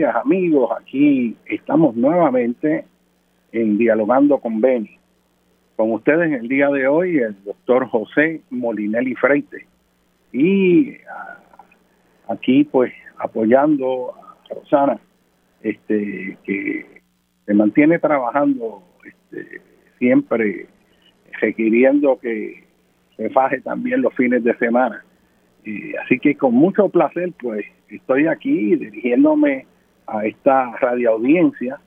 amigos, aquí estamos nuevamente en Dialogando con Beni. Con ustedes el día de hoy el doctor José Molinelli Freite. Y ah, aquí pues apoyando a Rosana, este, que se mantiene trabajando este, siempre requiriendo que se faje también los fines de semana. Y así que con mucho placer pues estoy aquí dirigiéndome a esta radioaudiencia,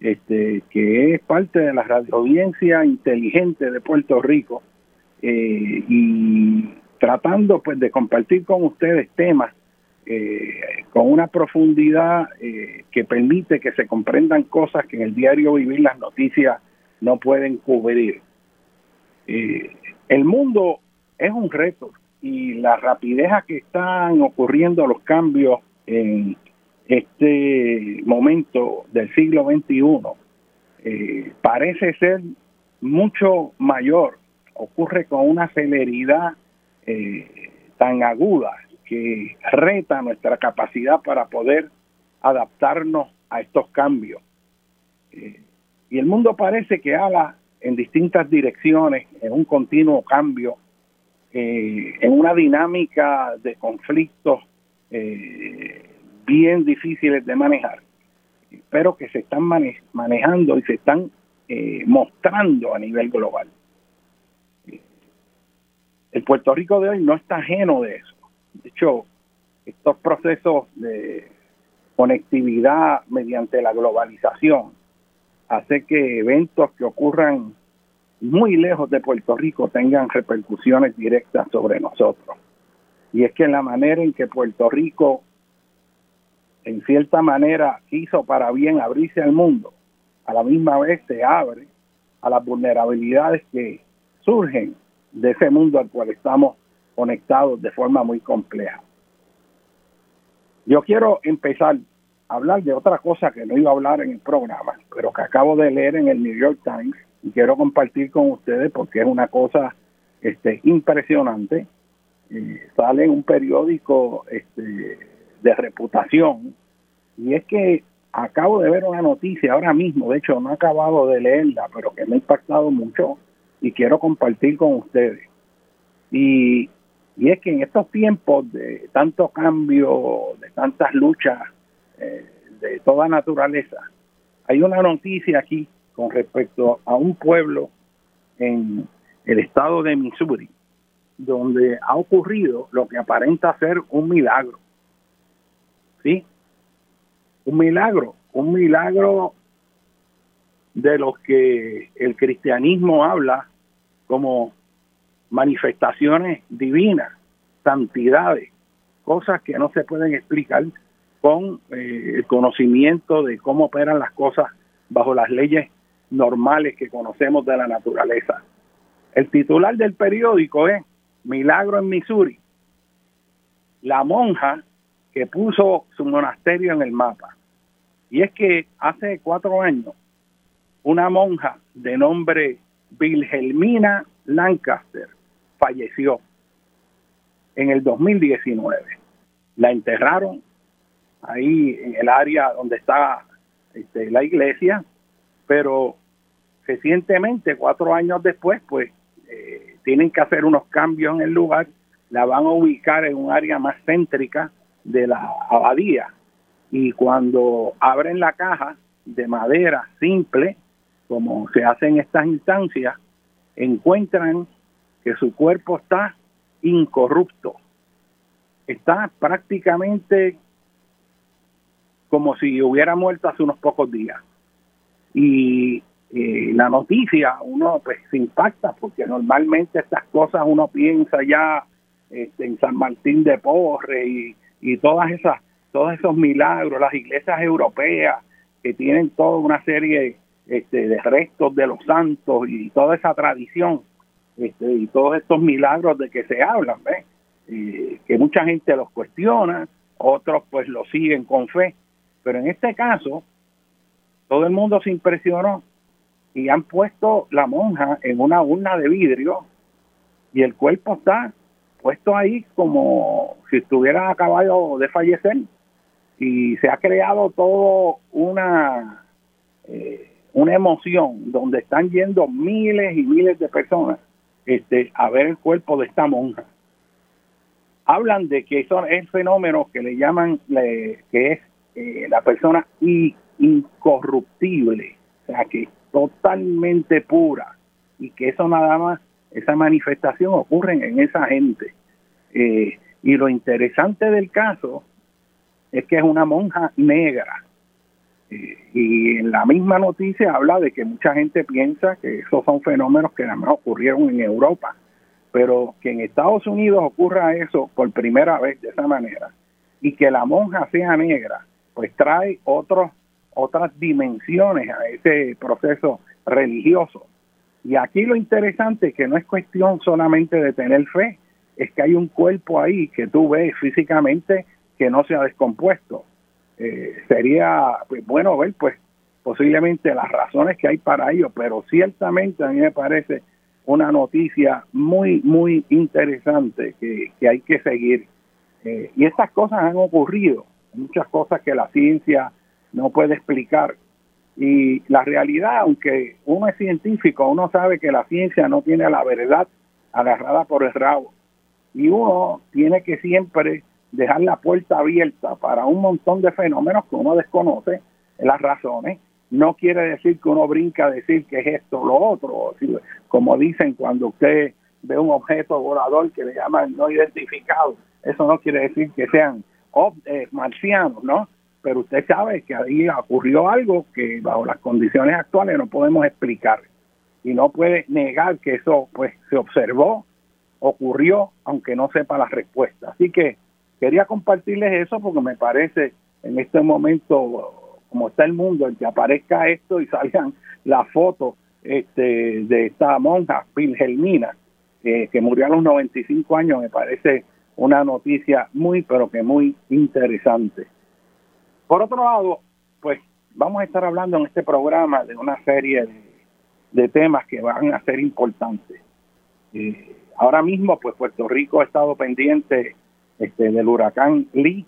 este, que es parte de la radioaudiencia inteligente de Puerto Rico, eh, y tratando pues de compartir con ustedes temas eh, con una profundidad eh, que permite que se comprendan cosas que en el diario vivir las noticias no pueden cubrir. el mundo es un reto y la rapidez a que están ocurriendo los cambios en este momento del siglo XXI eh, parece ser mucho mayor, ocurre con una celeridad eh, tan aguda que reta nuestra capacidad para poder adaptarnos a estos cambios. Eh, y el mundo parece que habla en distintas direcciones, en un continuo cambio eh, en una dinámica de conflictos eh, bien difíciles de manejar, pero que se están manejando y se están eh, mostrando a nivel global. El Puerto Rico de hoy no está ajeno de eso. De hecho, estos procesos de conectividad mediante la globalización hace que eventos que ocurran muy lejos de Puerto Rico tengan repercusiones directas sobre nosotros. Y es que la manera en que Puerto Rico, en cierta manera, quiso para bien abrirse al mundo, a la misma vez se abre a las vulnerabilidades que surgen de ese mundo al cual estamos conectados de forma muy compleja. Yo quiero empezar a hablar de otra cosa que no iba a hablar en el programa, pero que acabo de leer en el New York Times y quiero compartir con ustedes porque es una cosa este, impresionante. sale en un periódico este, de reputación y es que acabo de ver una noticia ahora mismo, de hecho no he acabado de leerla, pero que me ha impactado mucho y quiero compartir con ustedes. Y, y es que en estos tiempos de tanto cambio, de tantas luchas eh, de toda naturaleza, hay una noticia aquí con respecto a un pueblo en el estado de Missouri, donde ha ocurrido lo que aparenta ser un milagro. ¿Sí? Un milagro, un milagro de los que el cristianismo habla como manifestaciones divinas, santidades, cosas que no se pueden explicar con eh, el conocimiento de cómo operan las cosas bajo las leyes normales que conocemos de la naturaleza. El titular del periódico es Milagro en Missouri, la monja que puso su monasterio en el mapa. Y es que hace cuatro años, una monja de nombre Wilhelmina Lancaster falleció en el 2019. La enterraron ahí en el área donde está este, la iglesia, pero recientemente, cuatro años después, pues eh, tienen que hacer unos cambios en el lugar, la van a ubicar en un área más céntrica de la abadía. Y cuando abren la caja de madera simple, como se hace en estas instancias, encuentran que su cuerpo está incorrupto, está prácticamente como si hubiera muerto hace unos pocos días. Y eh, la noticia, uno pues se impacta porque normalmente estas cosas uno piensa ya este, en San Martín de Porres y, y todas esas, todos esos milagros, las iglesias europeas que tienen toda una serie este, de restos de los santos y toda esa tradición este, y todos estos milagros de que se hablan, que mucha gente los cuestiona, otros pues lo siguen con fe, pero en este caso todo el mundo se impresionó y han puesto la monja en una urna de vidrio y el cuerpo está puesto ahí como si estuviera acabado de fallecer y se ha creado todo una eh, una emoción donde están yendo miles y miles de personas este a ver el cuerpo de esta monja. Hablan de que es el fenómeno que le llaman que es eh, la persona incorruptible o sea que totalmente pura y que eso nada más, esa manifestación ocurre en esa gente. Eh, y lo interesante del caso es que es una monja negra. Eh, y en la misma noticia habla de que mucha gente piensa que esos son fenómenos que nada más ocurrieron en Europa, pero que en Estados Unidos ocurra eso por primera vez de esa manera y que la monja sea negra, pues trae otros otras dimensiones a ese proceso religioso. Y aquí lo interesante es que no es cuestión solamente de tener fe, es que hay un cuerpo ahí que tú ves físicamente que no se ha descompuesto. Eh, sería pues, bueno ver pues posiblemente las razones que hay para ello, pero ciertamente a mí me parece una noticia muy, muy interesante que, que hay que seguir. Eh, y estas cosas han ocurrido, muchas cosas que la ciencia no puede explicar. Y la realidad, aunque uno es científico, uno sabe que la ciencia no tiene la verdad agarrada por el rabo. Y uno tiene que siempre dejar la puerta abierta para un montón de fenómenos que uno desconoce, las razones. No quiere decir que uno brinca a decir que es esto lo otro. Como dicen cuando usted ve un objeto volador que le llaman no identificado, eso no quiere decir que sean eh, marcianos, ¿no? Pero usted sabe que ahí ocurrió algo que bajo las condiciones actuales no podemos explicar y no puede negar que eso pues se observó, ocurrió, aunque no sepa la respuesta. Así que quería compartirles eso porque me parece en este momento, como está el mundo, el que aparezca esto y salgan las fotos este, de esta monja, Wilhelmina, que murió a los 95 años, me parece una noticia muy, pero que muy interesante. Por otro lado, pues vamos a estar hablando en este programa de una serie de, temas que van a ser importantes. Eh, ahora mismo, pues Puerto Rico ha estado pendiente este, del huracán Lee.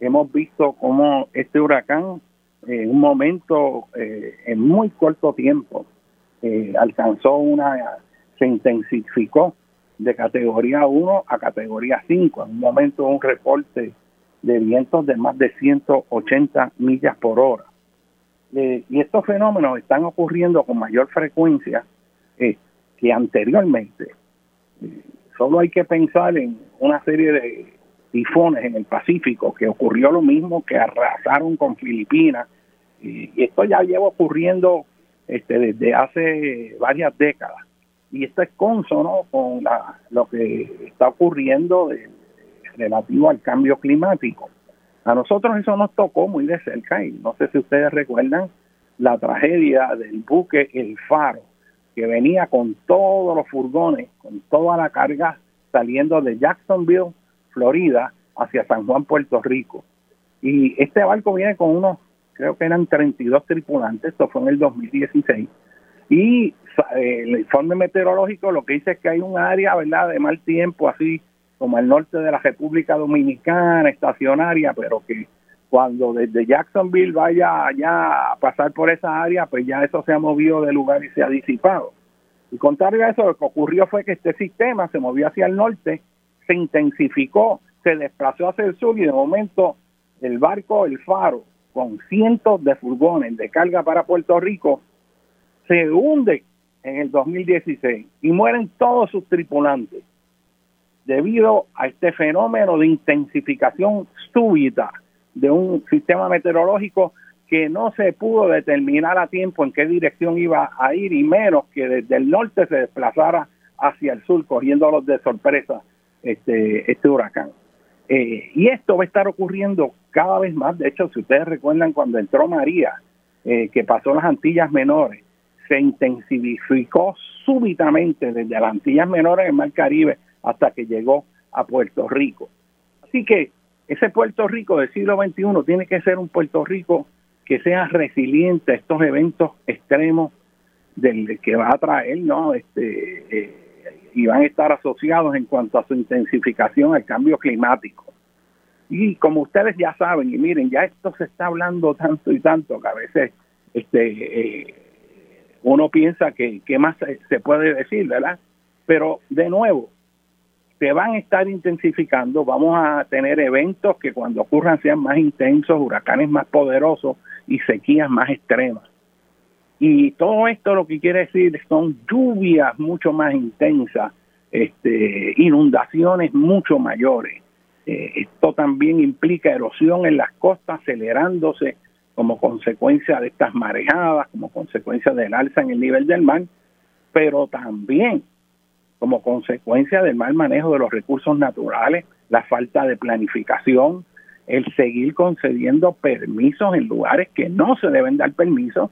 Hemos visto cómo este huracán, en un momento, eh, en muy corto tiempo, eh, alcanzó una, se intensificó de categoría 1 a categoría 5. En un momento, un reporte de vientos de más de 180 millas por hora. eh, y estos fenómenos están ocurriendo con mayor frecuencia eh, que anteriormente. solo hay que pensar en una serie de tifones en el Pacífico que ocurrió lo mismo que arrasaron con Filipinas y, esto ya lleva ocurriendo este, desde hace varias décadas y esto es consono con la, lo que está ocurriendo relativo al cambio climático. A nosotros eso nos tocó muy de cerca y no sé si ustedes recuerdan la tragedia del buque El Faro, que venía con todos los furgones, con toda la carga saliendo de Jacksonville, Florida, hacia San Juan, Puerto Rico. Y este barco viene con unos, creo que eran 32 tripulantes, esto fue en el 2016. Y eh, el informe meteorológico lo que dice es que hay un área, ¿verdad?, de mal tiempo, así como el norte de la República Dominicana, estacionaria, pero que cuando desde Jacksonville vaya ya a pasar por esa área, pues ya eso se ha movido de lugar y se ha disipado. Y contrario a eso, lo que ocurrió fue que este sistema se movió hacia el norte, se intensificó, se desplazó hacia el sur y de momento el barco El Faro, con cientos de furgones de carga para Puerto Rico, se hunde en el 2016 y mueren todos sus tripulantes debido a este fenómeno de intensificación súbita de un sistema meteorológico que no se pudo determinar a tiempo en qué dirección iba a ir y menos que desde el norte se desplazara hacia el sur cogiéndolos de sorpresa este, este huracán. Eh, y esto va a estar ocurriendo cada vez más. De hecho, si ustedes recuerdan cuando entró María, eh, que pasó las Antillas Menores, se intensificó súbitamente desde las Antillas Menores del Mar Caribe hasta que llegó a Puerto Rico. Así que ese Puerto Rico del siglo XXI tiene que ser un Puerto Rico que sea resiliente a estos eventos extremos del que va a traer, ¿no? Este, eh, y van a estar asociados en cuanto a su intensificación al cambio climático. Y como ustedes ya saben, y miren, ya esto se está hablando tanto y tanto que a veces este, eh, uno piensa que, qué más se puede decir, ¿verdad? Pero de nuevo, se van a estar intensificando, vamos a tener eventos que cuando ocurran sean más intensos, huracanes más poderosos y sequías más extremas. Y todo esto lo que quiere decir son lluvias mucho más intensas, este, inundaciones mucho mayores. Eh, esto también implica erosión en las costas acelerándose como consecuencia de estas marejadas, como consecuencia del alza en el nivel del mar, pero también como consecuencia del mal manejo de los recursos naturales, la falta de planificación, el seguir concediendo permisos en lugares que no se deben dar permisos.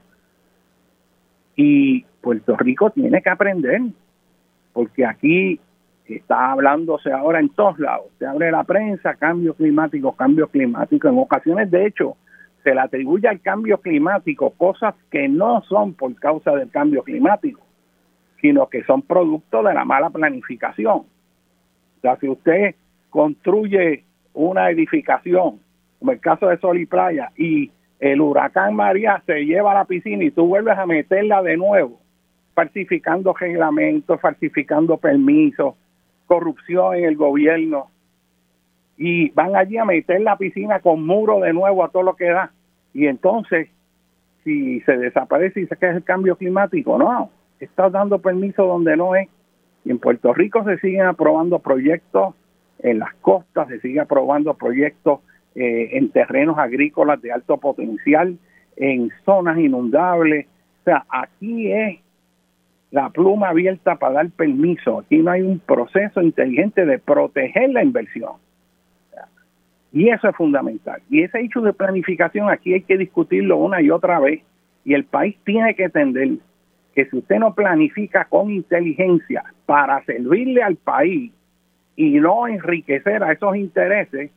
Y Puerto Rico tiene que aprender, porque aquí está hablándose ahora en todos lados. Se abre la prensa, cambio climático, cambio climático. En ocasiones, de hecho, se le atribuye al cambio climático cosas que no son por causa del cambio climático sino que son producto de la mala planificación. O sea, si usted construye una edificación, como el caso de Sol y Playa, y el huracán María se lleva a la piscina y tú vuelves a meterla de nuevo, falsificando reglamentos, falsificando permisos, corrupción en el gobierno, y van allí a meter la piscina con muro de nuevo a todo lo que da. Y entonces, si se desaparece y dice que es el cambio climático, no, está dando permiso donde no es. Y en Puerto Rico se siguen aprobando proyectos en las costas, se siguen aprobando proyectos eh, en terrenos agrícolas de alto potencial, en zonas inundables. O sea, aquí es la pluma abierta para dar permiso. Aquí no hay un proceso inteligente de proteger la inversión. Y eso es fundamental. Y ese hecho de planificación aquí hay que discutirlo una y otra vez. Y el país tiene que entender que si usted no planifica con inteligencia para servirle al país y no enriquecer a esos intereses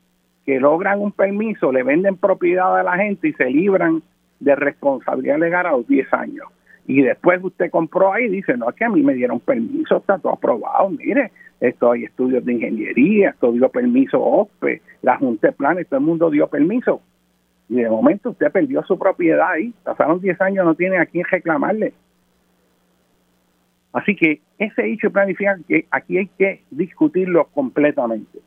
que logran un permiso, le venden propiedad a la gente y se libran de responsabilidad legal a los 10 años. Y después usted compró ahí y dice, no, es que a mí me dieron permiso, está todo aprobado, mire, esto hay estudios de ingeniería, esto dio permiso OPE, la Junta de Planes, todo el mundo dio permiso. Y de momento usted perdió su propiedad ahí, pasaron 10 años, no tiene a quién reclamarle. Así que ese hecho planifica que aquí hay que discutirlo completamente.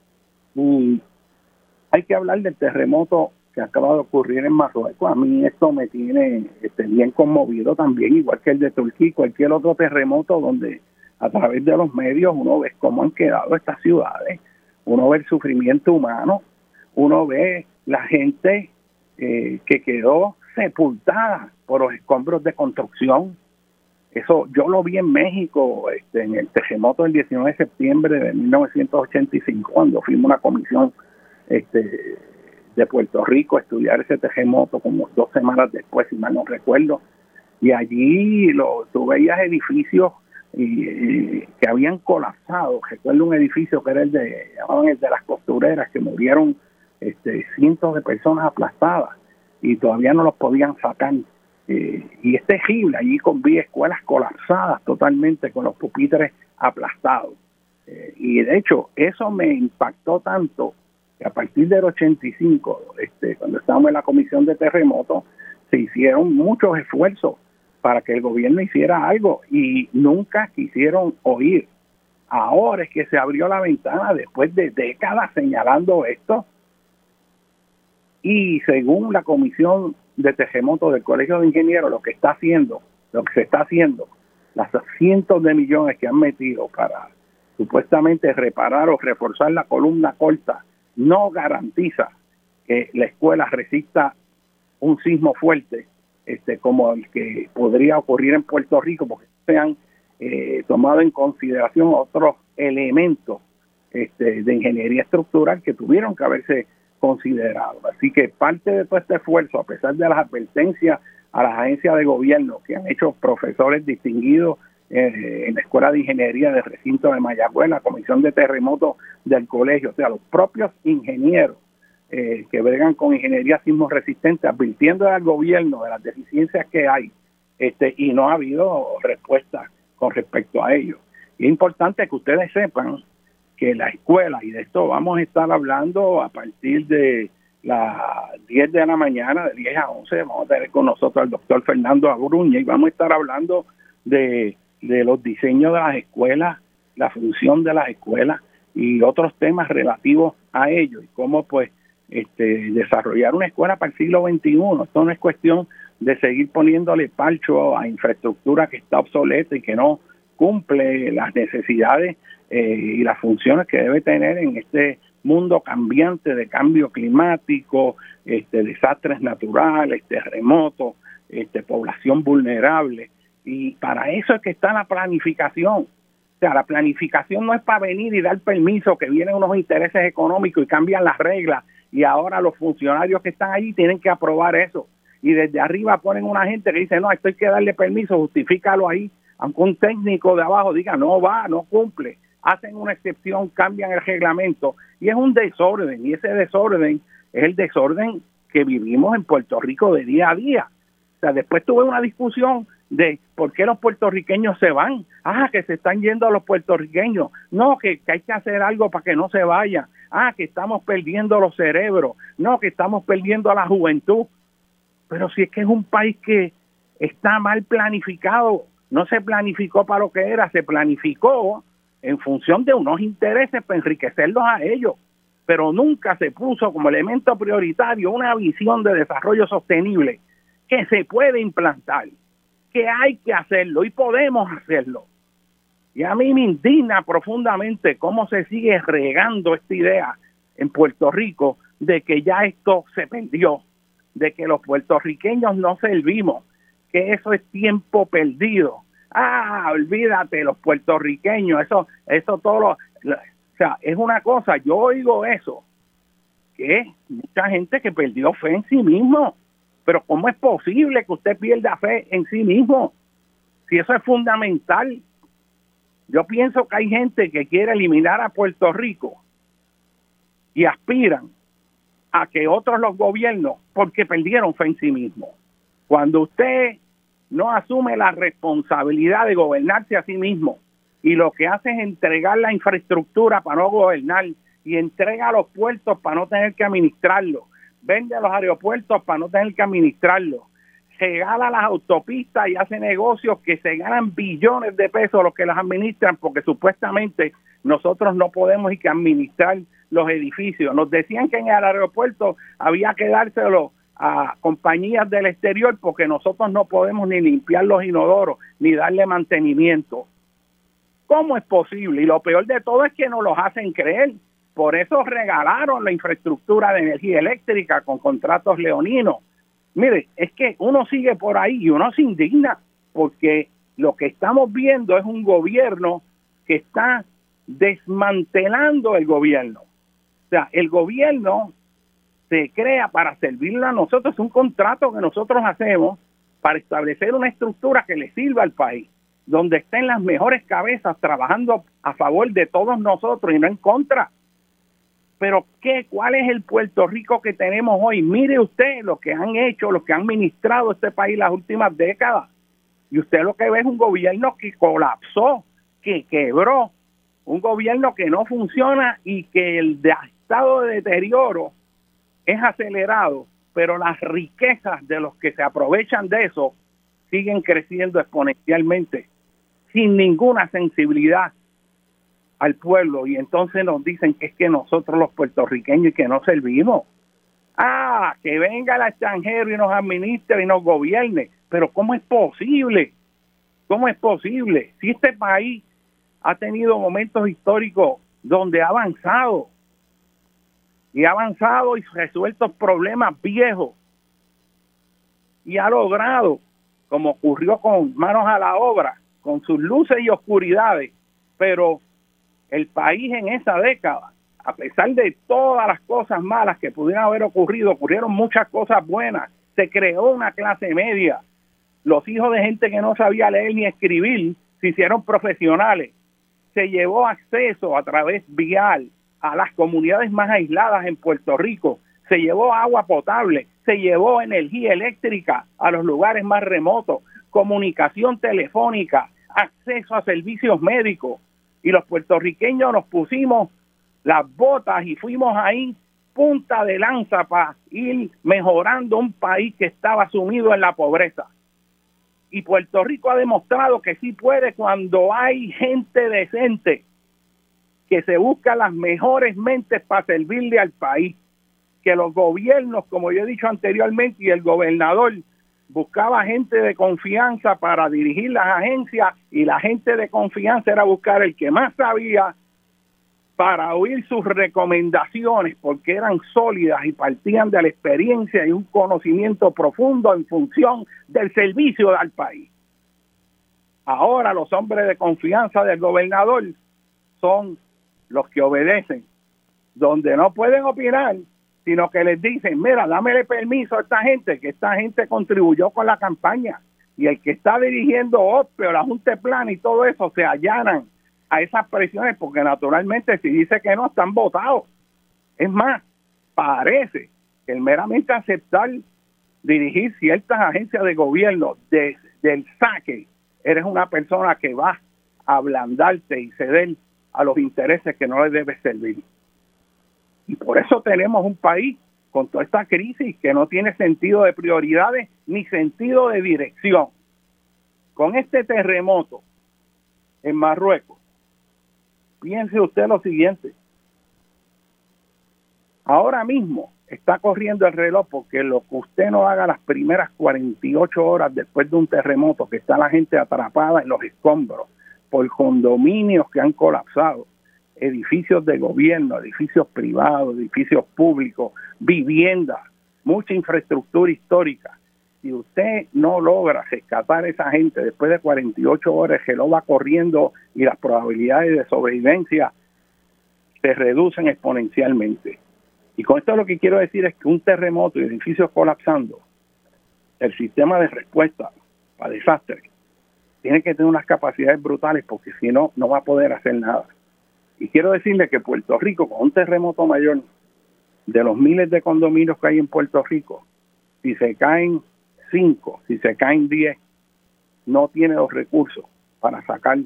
hay que hablar del terremoto que acaba de ocurrir en Marruecos, a mí esto me tiene este, bien conmovido también, igual que el de Turquía y cualquier otro terremoto donde a través de los medios uno ve cómo han quedado estas ciudades, uno ve el sufrimiento humano, uno ve la gente eh, que quedó sepultada por los escombros de construcción. Eso yo lo vi en México este, en el terremoto del 19 de septiembre de 1985, cuando fuimos una comisión este, de Puerto Rico a estudiar ese terremoto como dos semanas después, si mal no recuerdo. Y allí lo, tú veías edificios y, que habían colapsado. Recuerdo un edificio que era el de, llamaban el de las costureras, que murieron este, cientos de personas aplastadas y todavía no los podían sacar. Eh, y es terrible, allí con vi escuelas colapsadas totalmente, con los pupitres aplastados. Eh, y de hecho, eso me impactó tanto que a partir del 85, este, cuando estábamos en la comisión de terremotos, se hicieron muchos esfuerzos para que el gobierno hiciera algo y nunca quisieron oír. Ahora es que se abrió la ventana después de décadas señalando esto y según la comisión de terremotos del Colegio de Ingenieros, lo que está haciendo, lo que se está haciendo, las cientos de millones que han metido para supuestamente reparar o reforzar la columna corta, no garantiza que la escuela resista un sismo fuerte este, como el que podría ocurrir en Puerto Rico, porque se han eh, tomado en consideración otros elementos este, de ingeniería estructural que tuvieron que haberse considerado. Así que parte de todo este esfuerzo, a pesar de las advertencias a las agencias de gobierno que han hecho profesores distinguidos eh, en la Escuela de Ingeniería del recinto de Mayagüez, la Comisión de Terremotos del colegio, o sea, los propios ingenieros eh, que bregan con ingeniería sismo resistente, advirtiendo al gobierno de las deficiencias que hay, este, y no ha habido respuesta con respecto a ello. Es importante que ustedes sepan que la escuela, y de esto vamos a estar hablando a partir de las 10 de la mañana, de 10 a 11, vamos a tener con nosotros al doctor Fernando Agruña y vamos a estar hablando de, de los diseños de las escuelas, la función de las escuelas y otros temas relativos a ello y cómo pues este, desarrollar una escuela para el siglo XXI. Esto no es cuestión de seguir poniéndole palcho a infraestructura que está obsoleta y que no cumple las necesidades eh, y las funciones que debe tener en este mundo cambiante de cambio climático, este, desastres naturales, terremotos, este, población vulnerable. Y para eso es que está la planificación. O sea, la planificación no es para venir y dar permiso, que vienen unos intereses económicos y cambian las reglas y ahora los funcionarios que están allí tienen que aprobar eso. Y desde arriba ponen una gente que dice, no, esto hay que darle permiso, justifícalo ahí. Aunque un técnico de abajo diga, no va, no cumple hacen una excepción, cambian el reglamento y es un desorden y ese desorden es el desorden que vivimos en Puerto Rico de día a día. O sea, después tuve una discusión de por qué los puertorriqueños se van. Ah, que se están yendo a los puertorriqueños. No, que, que, hay que hacer algo para que no se vayan. Ah, que estamos perdiendo los cerebros. No, que estamos perdiendo a la juventud. Pero si es que es un país que está mal planificado, no se planificó para lo que era, se planificó en función de unos intereses para enriquecerlos a ellos, pero nunca se puso como elemento prioritario una visión de desarrollo sostenible que se puede implantar, que hay que hacerlo y podemos hacerlo. Y a mí me indigna profundamente cómo se sigue regando esta idea en Puerto Rico de que ya esto se perdió, de que los puertorriqueños no servimos, que eso es tiempo perdido, ah, olvídate, los puertorriqueños, eso, eso todo lo, o sea, es una cosa, yo oigo eso, que mucha gente que perdió fe en sí mismo, pero ¿cómo es posible que usted pierda fe en sí mismo? Si eso es fundamental, yo pienso que hay gente que quiere eliminar a Puerto Rico y aspiran a que otros los gobiernos porque perdieron fe en sí mismo. Cuando usted no asume la responsabilidad de gobernarse a sí mismo. Y lo que hace es entregar la infraestructura para no gobernar y entrega los puertos para no tener que administrarlo, vende los aeropuertos para no tener que administrarlo, regala las autopistas y hace negocios que se ganan billones de pesos los que las administran porque supuestamente nosotros no podemos y que administrar los edificios. Nos decían que en el aeropuerto había que dárselo a compañías del exterior porque nosotros no podemos ni limpiar los inodoros ni darle mantenimiento. ¿Cómo es posible? Y lo peor de todo es que nos los hacen creer. Por eso regalaron la infraestructura de energía eléctrica con contratos leoninos. Mire, es que uno sigue por ahí y uno se indigna porque lo que estamos viendo es un gobierno que está desmantelando el gobierno. O sea, el gobierno se crea para servirle a nosotros, es un contrato que nosotros hacemos para establecer una estructura que le sirva al país, donde estén las mejores cabezas trabajando a favor de todos nosotros y no en contra. Pero ¿qué? ¿Cuál es el Puerto Rico que tenemos hoy? Mire usted lo que han hecho, lo que han ministrado este país las últimas décadas. Y usted lo que ve es un gobierno que colapsó, que quebró, un gobierno que no funciona y que el estado de deterioro es acelerado, pero las riquezas de los que se aprovechan de eso siguen creciendo exponencialmente, sin ninguna sensibilidad al pueblo. Y entonces nos dicen que es que nosotros los puertorriqueños y que no servimos. Ah, que venga el extranjero y nos administre y nos gobierne. Pero ¿cómo es posible? ¿Cómo es posible? Si este país ha tenido momentos históricos donde ha avanzado, y ha avanzado y resuelto problemas viejos. Y ha logrado, como ocurrió con manos a la obra, con sus luces y oscuridades, pero el país en esa década, a pesar de todas las cosas malas que pudieran haber ocurrido, ocurrieron muchas cosas buenas, se creó una clase media, los hijos de gente que no sabía leer ni escribir se hicieron profesionales, se llevó acceso a través vial, a las comunidades más aisladas en Puerto Rico, se llevó agua potable, se llevó energía eléctrica a los lugares más remotos, comunicación telefónica, acceso a servicios médicos. Y los puertorriqueños nos pusimos las botas y fuimos ahí punta de lanza para ir mejorando un país que estaba sumido en la pobreza. Y Puerto Rico ha demostrado que sí puede cuando hay gente decente que se busca las mejores mentes para servirle al país, que los gobiernos, como yo he dicho anteriormente, y el gobernador buscaba gente de confianza para dirigir las agencias y la gente de confianza era buscar el que más sabía para oír sus recomendaciones porque eran sólidas y partían de la experiencia y un conocimiento profundo en función del servicio al país. Ahora los hombres de confianza del gobernador son los que obedecen, donde no pueden opinar, sino que les dicen, mira, dámele permiso a esta gente, que esta gente contribuyó con la campaña, y el que está dirigiendo OPE la Junta de Plan y todo eso se allanan a esas presiones, porque naturalmente si dice que no, están votados. Es más, parece que el meramente aceptar dirigir ciertas agencias de gobierno desde el saque, eres una persona que va a ablandarte y ceder a los intereses que no le debe servir. Y por eso tenemos un país con toda esta crisis que no tiene sentido de prioridades ni sentido de dirección. Con este terremoto en Marruecos, piense usted lo siguiente. Ahora mismo está corriendo el reloj porque lo que usted no haga las primeras 48 horas después de un terremoto, que está la gente atrapada en los escombros, por condominios que han colapsado, edificios de gobierno, edificios privados, edificios públicos, viviendas, mucha infraestructura histórica. Si usted no logra rescatar a esa gente después de 48 horas que lo va corriendo y las probabilidades de sobrevivencia se reducen exponencialmente. Y con esto lo que quiero decir es que un terremoto y edificios colapsando, el sistema de respuesta para desastres tiene que tener unas capacidades brutales porque si no, no va a poder hacer nada. Y quiero decirle que Puerto Rico, con un terremoto mayor de los miles de condominios que hay en Puerto Rico, si se caen cinco, si se caen diez, no tiene los recursos para sacar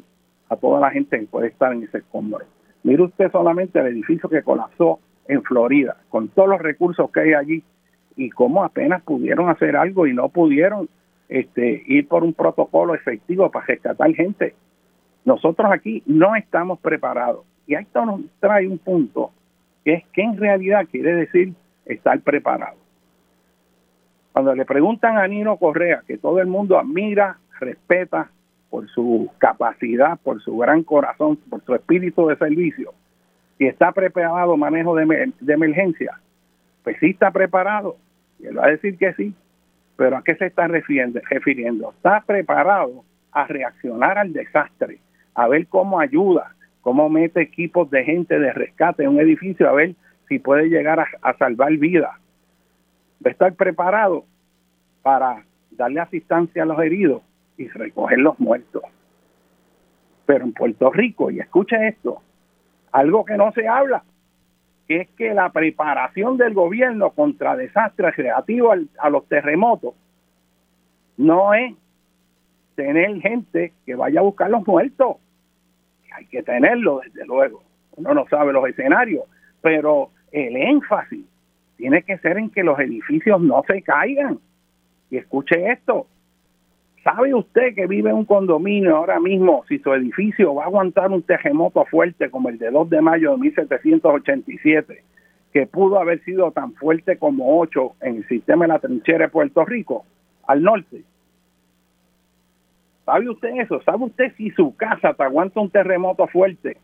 a toda la gente que puede estar en ese escombro. Mire usted solamente el edificio que colapsó en Florida, con todos los recursos que hay allí, y cómo apenas pudieron hacer algo y no pudieron este, ir por un protocolo efectivo para rescatar gente. Nosotros aquí no estamos preparados. Y esto nos trae un punto que es que en realidad quiere decir estar preparado. Cuando le preguntan a Nino Correa, que todo el mundo admira, respeta por su capacidad, por su gran corazón, por su espíritu de servicio, si está preparado manejo de, de emergencia, pues sí está preparado. Y él va a decir que sí, pero ¿a qué se está refiriendo? Está preparado a reaccionar al desastre, a ver cómo ayuda, cómo mete equipos de gente de rescate en un edificio, a ver si puede llegar a, salvar vidas. Va estar preparado para darle asistencia a los heridos y recoger los muertos. Pero en Puerto Rico, y escucha esto, algo que no se habla, que es que la preparación del gobierno contra desastres relativos a los terremotos no es tener gente que vaya a buscar los muertos. Hay que tenerlo, desde luego. Uno no sabe los escenarios, pero el énfasis tiene que ser en que los edificios no se caigan. Y escuche esto, ¿Sabe usted que vive en un condominio ahora mismo si su edificio va a aguantar un terremoto fuerte como el de 2 de mayo de 1787, que pudo haber sido tan fuerte como 8 en el sistema de la trinchera de Puerto Rico, al norte? ¿Sabe usted eso? ¿Sabe usted si su casa te aguanta un terremoto fuerte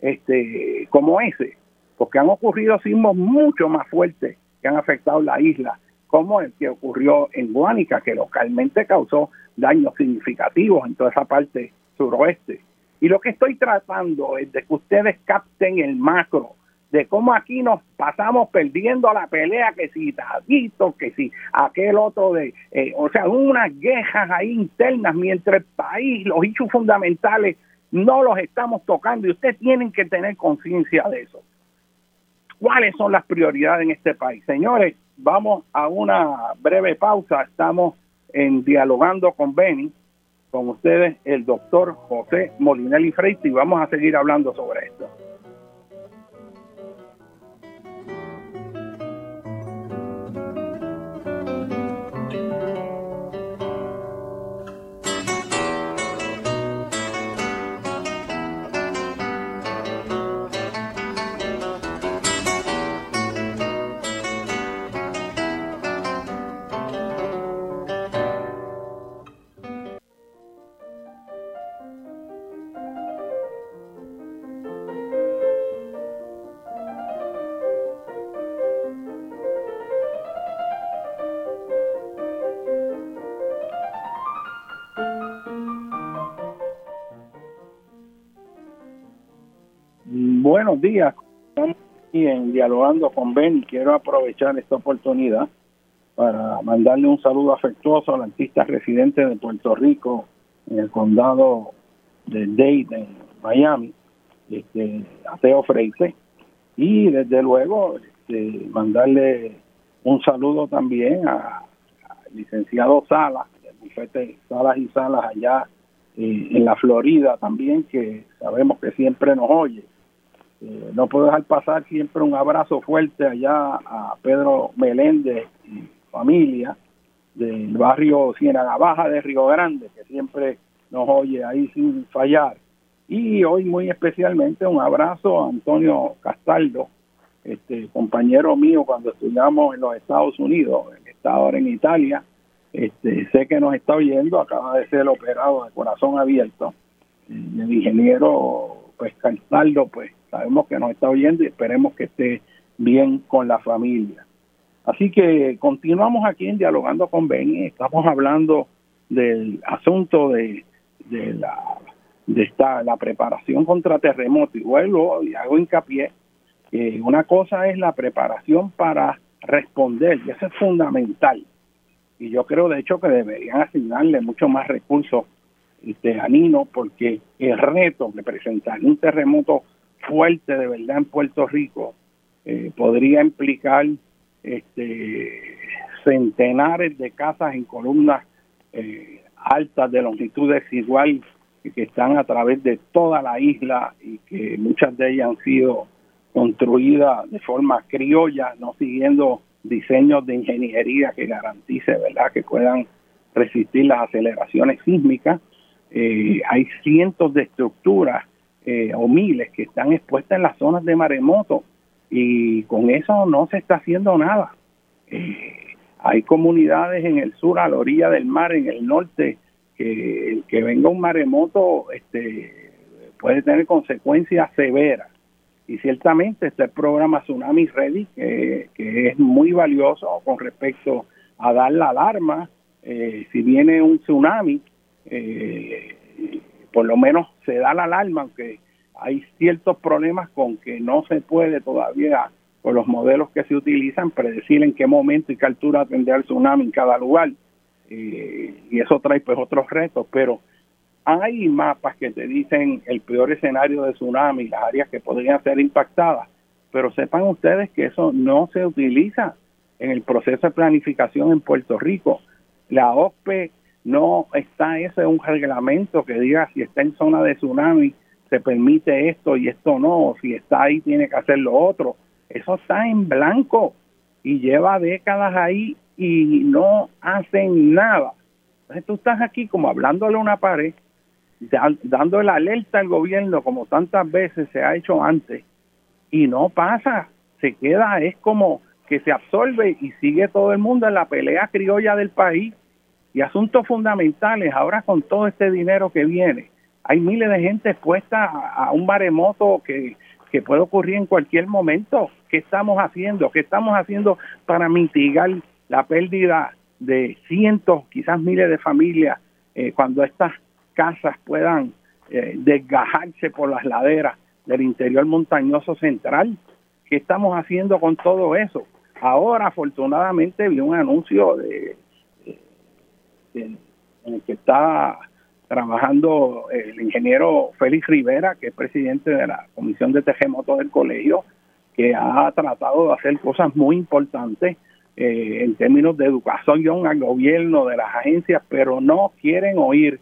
este como ese? Porque han ocurrido sismos mucho más fuertes que han afectado la isla, como el que ocurrió en Guánica, que localmente causó daños significativos en toda esa parte suroeste. Y lo que estoy tratando es de que ustedes capten el macro de cómo aquí nos pasamos perdiendo la pelea, que si Tadito, que si aquel otro de, eh, o sea, unas guerras ahí internas, mientras el país, los hechos fundamentales, no los estamos tocando y ustedes tienen que tener conciencia de eso. ¿Cuáles son las prioridades en este país? Señores, vamos a una breve pausa, estamos en Dialogando con Beni, con ustedes el doctor José Molinelli Freite y vamos a seguir hablando sobre esto. Días. Estamos aquí en Dialogando con Ben y quiero aprovechar esta oportunidad para mandarle un saludo afectuoso al artista residente de Puerto Rico en el condado de Dade, Miami, este, a Teo Freite. Y desde luego este, mandarle un saludo también al licenciado Salas, del bufete Salas y Salas allá eh, en la Florida también, que sabemos que siempre nos oye. Eh, no puedo dejar pasar siempre un abrazo fuerte allá a Pedro Meléndez y familia del barrio Ciénaga Baja de Río Grande, que siempre nos oye ahí sin fallar. Y hoy muy especialmente un abrazo a Antonio Castaldo, este compañero mío cuando estudiamos en los Estados Unidos, que está ahora en Italia. Este, sé que nos está oyendo, acaba de ser operado de corazón abierto. El ingeniero pues Castaldo pues Sabemos que nos está oyendo y esperemos que esté bien con la familia. Así que continuamos aquí en Dialogando con Benny. Estamos hablando del asunto de, de la de esta, la preparación contra terremotos. Y vuelvo y hago hincapié que una cosa es la preparación para responder, y eso es fundamental. Y yo creo, de hecho, que deberían asignarle mucho más recursos este, a Nino, porque el reto de presentar un terremoto fuerte de verdad en Puerto Rico eh, podría implicar este, centenares de casas en columnas eh, altas de longitud desigual que están a través de toda la isla y que muchas de ellas han sido construidas de forma criolla, no siguiendo diseños de ingeniería que garantice verdad que puedan resistir las aceleraciones sísmicas. Eh, hay cientos de estructuras eh, o miles que están expuestas en las zonas de maremoto y con eso no se está haciendo nada. Eh, hay comunidades en el sur, a la orilla del mar, en el norte, que que venga un maremoto este, puede tener consecuencias severas. Y ciertamente está el programa Tsunami Ready, que, es muy valioso con respecto a dar la alarma. Eh, si viene un tsunami, eh, por lo menos se da la alarma, aunque hay ciertos problemas con que no se puede todavía, con los modelos que se utilizan, predecir en qué momento y qué altura tendrá el tsunami en cada lugar. Eh, y eso trae pues otros retos, pero hay mapas que te dicen el peor escenario de tsunami, las áreas que podrían ser impactadas, pero sepan ustedes que eso no se utiliza en el proceso de planificación en Puerto Rico. La OSPE no está ese un reglamento que diga si está en zona de tsunami se permite esto y esto no, si está ahí tiene que hacer lo otro. Eso está en blanco y lleva décadas ahí y no hacen nada. Entonces tú estás aquí como hablándole a una pared, dando la alerta al gobierno como tantas veces se ha hecho antes y no pasa, se queda, es como que se absorbe y sigue todo el mundo en la pelea criolla del país y asuntos fundamentales ahora con todo este dinero que viene hay miles de gente expuesta a, un maremoto que, que puede ocurrir en cualquier momento. ¿Qué estamos haciendo? ¿Qué estamos haciendo para mitigar la pérdida de cientos, quizás miles de familias eh, cuando estas casas puedan eh, desgajarse por las laderas del interior montañoso central? ¿Qué estamos haciendo con todo eso? Ahora, afortunadamente, vi un anuncio de, en el que está trabajando el ingeniero Félix Rivera, que es presidente de la Comisión de Terremotos del Colegio, que ha tratado de hacer cosas muy importantes eh, en términos de educación al gobierno, de las agencias, pero no quieren oír.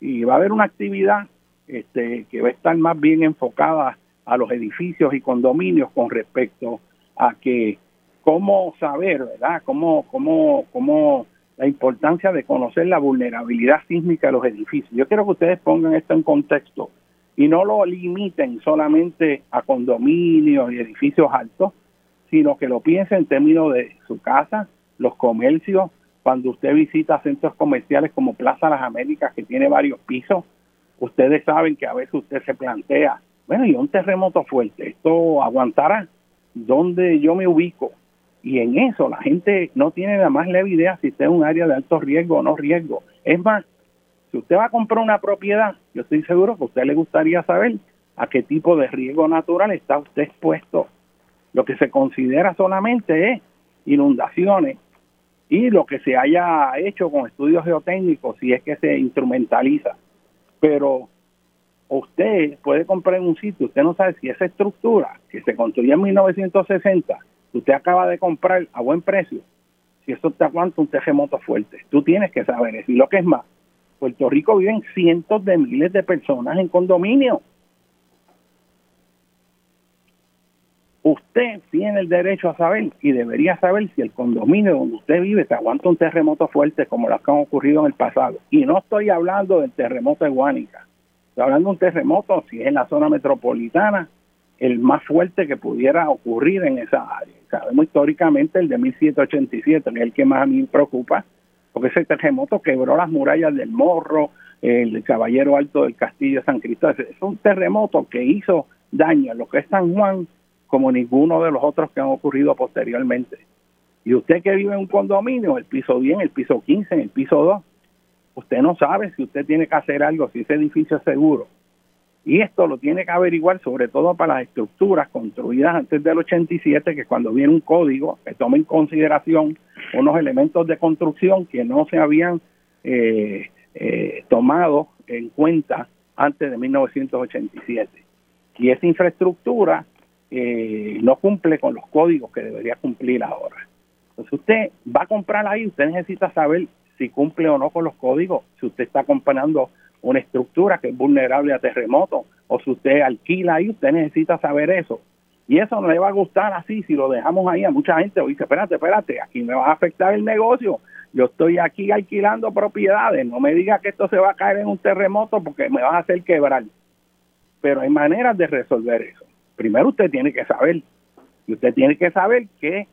Y va a haber una actividad este, que va a estar más bien enfocada a los edificios y condominios con respecto a que cómo saber, ¿verdad? Cómo, cómo, cómo la importancia de conocer la vulnerabilidad sísmica de los edificios. Yo quiero que ustedes pongan esto en contexto y no lo limiten solamente a condominios y edificios altos, sino que lo piensen en términos de su casa, los comercios, cuando usted visita centros comerciales como Plaza Las Américas, que tiene varios pisos, ustedes saben que a veces usted se plantea, bueno, y un terremoto fuerte, ¿esto aguantará? ¿Dónde yo me ubico? Y en eso la gente no tiene la más leve idea si en un área de alto riesgo o no riesgo. Es más, si usted va a comprar una propiedad, yo estoy seguro que a usted le gustaría saber a qué tipo de riesgo natural está usted expuesto. Lo que se considera solamente es inundaciones y lo que se haya hecho con estudios geotécnicos, si es que se instrumentaliza. Pero usted puede comprar un sitio, usted no sabe si esa estructura que se construyó en 1960 usted acaba de comprar a buen precio, si eso te aguanta un terremoto fuerte, tú tienes que saber eso. Y lo que es más, Puerto Rico viven cientos de miles de personas en condominio. Usted tiene el derecho a saber y debería saber si el condominio donde usted vive te aguanta un terremoto fuerte como los que han ocurrido en el pasado. Y no estoy hablando del terremoto de Guánica. Estoy hablando de un terremoto si es en la zona metropolitana el más fuerte que pudiera ocurrir en esa área. Sabemos históricamente el de 1787, que es el que más a mí me preocupa, porque ese terremoto quebró las murallas del Morro, el Caballero Alto del Castillo de San Cristóbal. Es un terremoto que hizo daño a lo que es San Juan como ninguno de los otros que han ocurrido posteriormente. Y usted que vive en un condominio, el piso 10, el piso 15, en el piso 2, usted no sabe si usted tiene que hacer algo, si ese edificio es seguro. Y esto lo tiene que averiguar sobre todo para las estructuras construidas antes del 87, que cuando viene un código que toma en consideración unos elementos de construcción que no se habían eh, eh, tomado en cuenta antes de 1987. Y esa infraestructura eh, no cumple con los códigos que debería cumplir ahora. Entonces usted va a comprar ahí, usted necesita saber si cumple o no con los códigos, si usted está comprando una estructura que es vulnerable a terremotos, o si usted alquila ahí, usted necesita saber eso. Y eso no le va a gustar así si lo dejamos ahí a mucha gente. O dice, espérate, espérate, aquí me va a afectar el negocio. Yo estoy aquí alquilando propiedades. No me diga que esto se va a caer en un terremoto porque me vas a hacer quebrar. Pero hay maneras de resolver eso. Primero usted tiene que saber Y usted tiene que saber que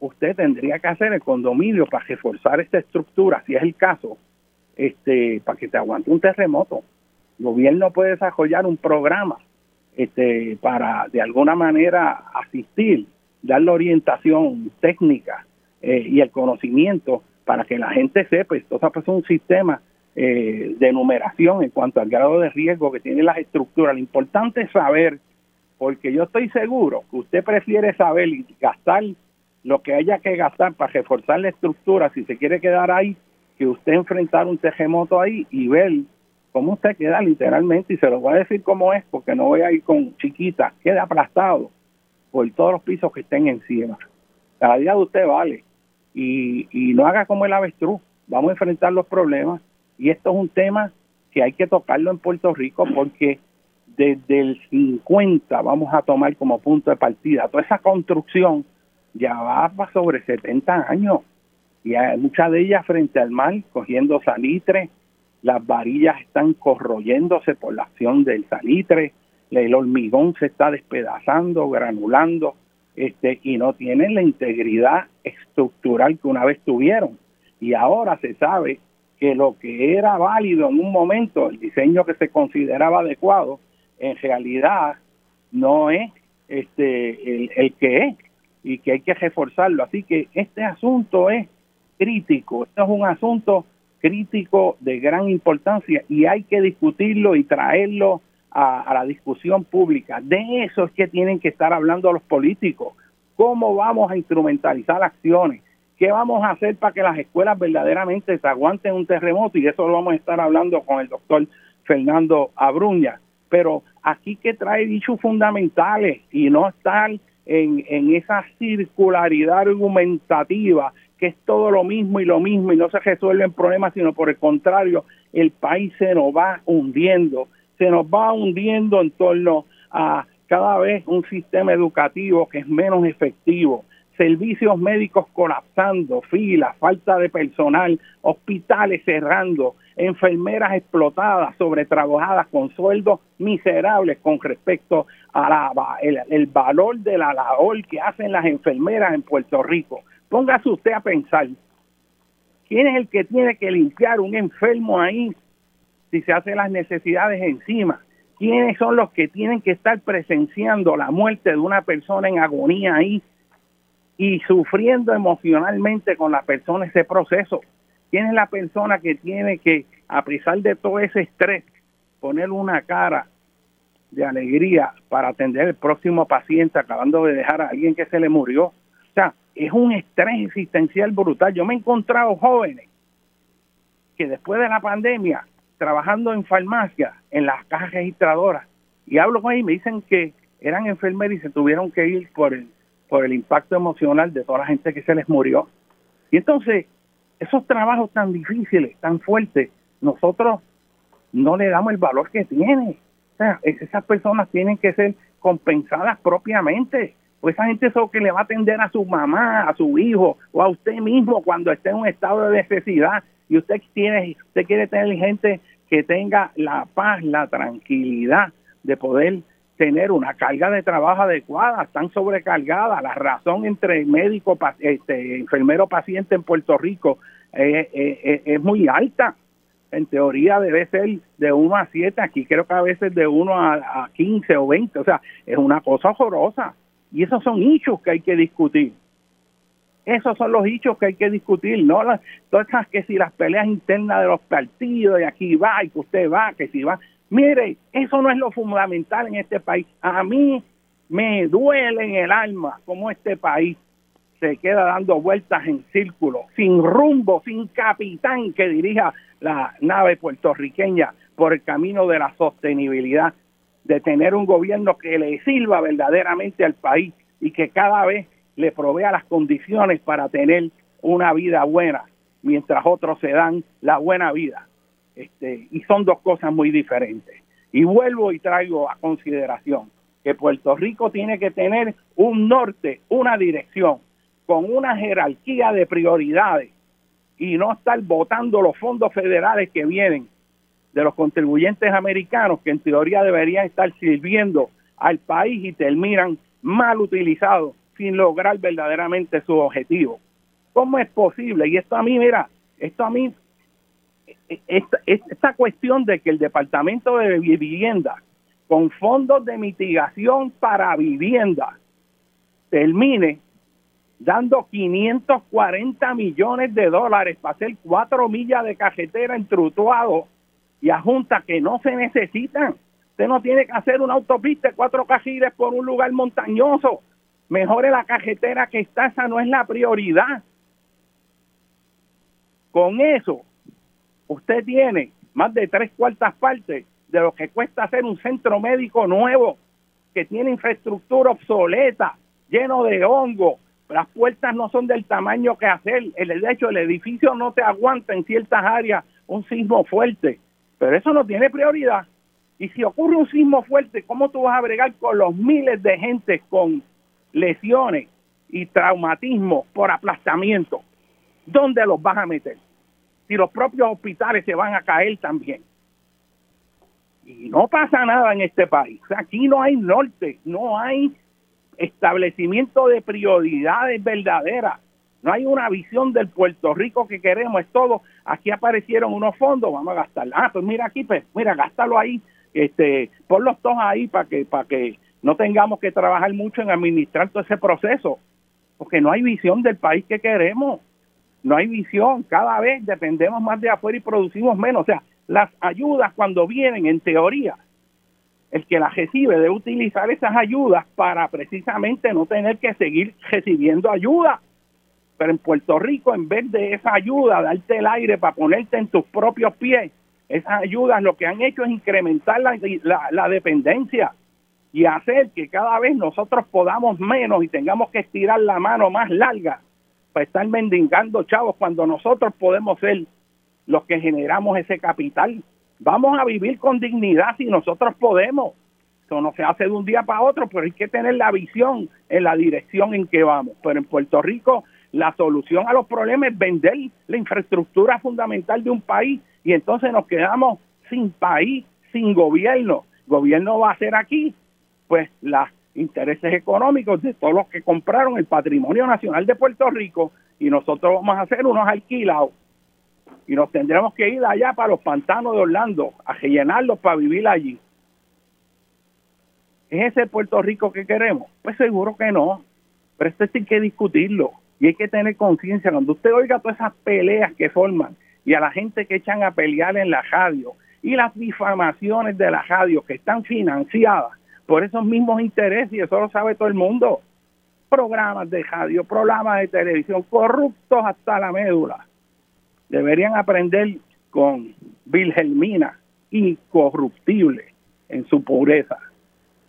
usted tendría que hacer el condominio para reforzar esta estructura, si es el caso, este, para que te aguante un terremoto. El gobierno puede desarrollar un programa este, para de alguna manera asistir, darle orientación técnica eh, y el conocimiento para que la gente sepa, esto es un sistema eh, de numeración en cuanto al grado de riesgo que tienen las estructuras. Lo importante es saber, porque yo estoy seguro que usted prefiere saber y gastar lo que haya que gastar para reforzar la estructura, si se quiere quedar ahí, que usted enfrentar un terremoto ahí y ver cómo usted queda literalmente, y se lo voy a decir cómo es, porque no voy a ir con chiquita, queda aplastado por todos los pisos que estén encima. Cada día de usted vale. Y, y no haga como el avestruz. Vamos a enfrentar los problemas. Y esto es un tema que hay que tocarlo en Puerto Rico porque desde el 50 vamos a tomar como punto de partida toda esa construcción ya va sobre 70 años y hay muchas de ellas frente al mar cogiendo salitre, las varillas están corroyéndose por la acción del salitre, el hormigón se está despedazando, granulando, este, y no tienen la integridad estructural que una vez tuvieron. Y ahora se sabe que lo que era válido en un momento, el diseño que se consideraba adecuado, en realidad no es este el que es y que hay que reforzarlo. Así que este asunto es crítico, esto es un asunto crítico de gran importancia y hay que discutirlo y traerlo a, la discusión pública. De eso es que tienen que estar hablando los políticos. ¿Cómo vamos a instrumentalizar acciones? ¿Qué vamos a hacer para que las escuelas verdaderamente se aguanten un terremoto? Y eso lo vamos a estar hablando con el doctor Fernando Abruña. Pero aquí que trae dichos fundamentales y no estar en, en esa circularidad argumentativa que es todo lo mismo y lo mismo y no se resuelven problemas, sino por el contrario, el país se nos va hundiendo, se nos va hundiendo en torno a cada vez un sistema educativo que es menos efectivo, servicios médicos colapsando, filas, falta de personal, hospitales cerrando, enfermeras explotadas, sobretrabajadas con sueldos miserables con respecto a la, el, valor de la labor que hacen las enfermeras en Puerto Rico. Póngase usted a pensar, ¿quién es el que tiene que limpiar un enfermo ahí si se hacen las necesidades encima? ¿Quiénes son los que tienen que estar presenciando la muerte de una persona en agonía ahí y sufriendo emocionalmente con la persona ese proceso? ¿Quién es la persona que tiene que, a pesar de todo ese estrés, poner una cara de alegría para atender al próximo paciente acabando de dejar a alguien que se le murió? Es un estrés existencial brutal. Yo me he encontrado jóvenes que después de la pandemia, trabajando en farmacia, en las cajas registradoras, y hablo con ellos y me dicen que eran enfermeros y se tuvieron que ir por el, por el impacto emocional de toda la gente que se les murió. Y entonces, esos trabajos tan difíciles, tan fuertes, nosotros no le damos el valor que tiene. O sea, esas personas tienen que ser compensadas propiamente. Pues esa gente es lo que le va a atender a su mamá, a su hijo o a usted mismo cuando esté en un estado de necesidad y usted tiene, usted quiere tener gente que tenga la paz, la tranquilidad de poder tener una carga de trabajo adecuada, están sobrecargadas. La razón entre médico, este, enfermero, paciente en Puerto Rico es muy alta. En teoría debe ser de 1 a 7, aquí creo que a veces de 1 a, a 15 o 20, o sea, es una cosa horrorosa. Y esos son hechos que hay que discutir. Esos son los hechos que hay que discutir, no las, todas esas que si las peleas internas de los partidos, y aquí va, y que usted va, que si va, Mire, eso no es lo fundamental en este país. A mí me duele en el alma cómo este país se queda dando vueltas en círculo, sin rumbo, sin capitán que dirija la nave puertorriqueña por el camino de la sostenibilidad, de tener un gobierno que le sirva verdaderamente al país y que cada vez le provea las condiciones para tener una vida buena, mientras otros se dan la buena vida. Este, y son dos cosas muy diferentes. Y vuelvo y traigo a consideración que Puerto Rico tiene que tener un norte, una dirección, con una jerarquía de prioridades y no estar votando los fondos federales que vienen de los contribuyentes americanos que en teoría deberían estar sirviendo al país y terminan mal utilizado sin lograr verdaderamente su objetivo. ¿Cómo es posible? Y esto a mí, mira, esto a mí, esta, esta cuestión de que el Departamento de Vivienda, con fondos de mitigación para vivienda, termine dando 540 millones de dólares para hacer cuatro millas de carretera en Trutuado y a juntas que no se necesitan. Usted no tiene que hacer una autopista cuatro cajiles por un lugar montañoso. Mejore la carretera que está, esa no es la prioridad. Con eso, usted tiene más de tres cuartas partes de lo que cuesta hacer un centro médico nuevo, que tiene infraestructura obsoleta, lleno de hongo. Las puertas no son del tamaño que hacer. El, de hecho, el edificio no te aguanta en ciertas áreas un sismo fuerte. Pero eso no tiene prioridad. Y si ocurre un sismo fuerte, ¿cómo tú vas a bregar con los miles de gente con lesiones y traumatismo por aplastamiento? ¿Dónde los vas a meter? Si los propios hospitales se van a caer también. Y no pasa nada en este país. Aquí no hay norte, no hay establecimiento de prioridades verdaderas. No hay una visión del Puerto Rico que queremos, es todo. Aquí aparecieron unos fondos, vamos a gastar. Ah, pues mira aquí, pues mira, gástalo ahí, este, ponlos todos ahí para que, para que no tengamos que trabajar mucho en administrar todo ese proceso, porque no hay visión del país que queremos, no hay visión, cada vez dependemos más de afuera y producimos menos, o sea, las ayudas cuando vienen en teoría, el que las recibe debe utilizar esas ayudas para precisamente no tener que seguir recibiendo ayuda. Pero en Puerto Rico, en vez de esa ayuda, darte el aire para ponerte en tus propios pies, esas ayudas lo que han hecho es incrementar la, la, dependencia y hacer que cada vez nosotros podamos menos y tengamos que estirar la mano más larga para estar mendigando chavos cuando nosotros podemos ser los que generamos ese capital. Vamos a vivir con dignidad si nosotros podemos. Eso no se hace de un día para otro, pero hay que tener la visión en la dirección en que vamos. Pero en Puerto Rico la solución a los problemas es vender la infraestructura fundamental de un país y entonces nos quedamos sin país, sin gobierno. gobierno va a ser aquí, pues los intereses económicos de todos los que compraron el patrimonio nacional de Puerto Rico y nosotros vamos a hacer unos alquilados y nos tendremos que ir allá para los pantanos de Orlando a rellenarlos para vivir allí. ¿Es ese Puerto Rico que queremos? Pues seguro que no, pero esto hay que discutirlo y hay que tener conciencia. Cuando usted oiga todas esas peleas que forman y a la gente que echan a pelear en la radio y las difamaciones de la radio que están financiadas por esos mismos intereses y eso lo sabe todo el mundo. Programas de radio, programas de televisión corruptos hasta la médula. Deberían aprender con Wilhelmina, incorruptible en su pureza.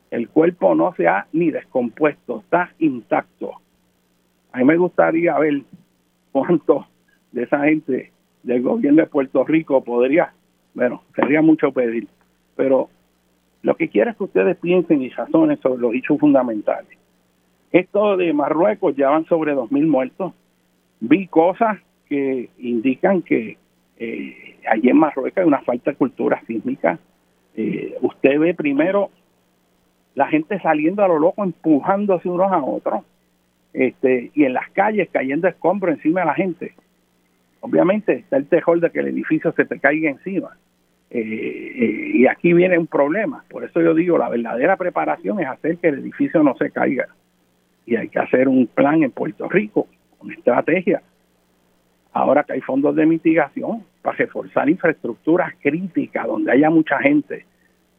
El cuerpo no se ha ni descompuesto, está intacto. A mí me gustaría ver cuánto de esa gente del gobierno de Puerto Rico podría, bueno, sería mucho pedir, pero lo que quiero es que ustedes piensen y razonen sobre los hechos fundamentales. Esto de Marruecos ya van sobre 2.000 muertos. Vi cosas que indican que eh, allí en Marruecos hay una falta de cultura sísmica. Eh, usted ve primero la gente saliendo a lo loco, empujándose unos a otros, este, y en las calles cayendo escombros encima de la gente obviamente está el terror de que el edificio se te caiga encima. Eh, eh, y aquí viene un problema. Por eso yo digo, la verdadera preparación es hacer que el edificio no se caiga. Y hay que hacer un plan en Puerto Rico, una estrategia. Ahora que hay fondos de mitigación para reforzar infraestructuras críticas donde haya mucha gente,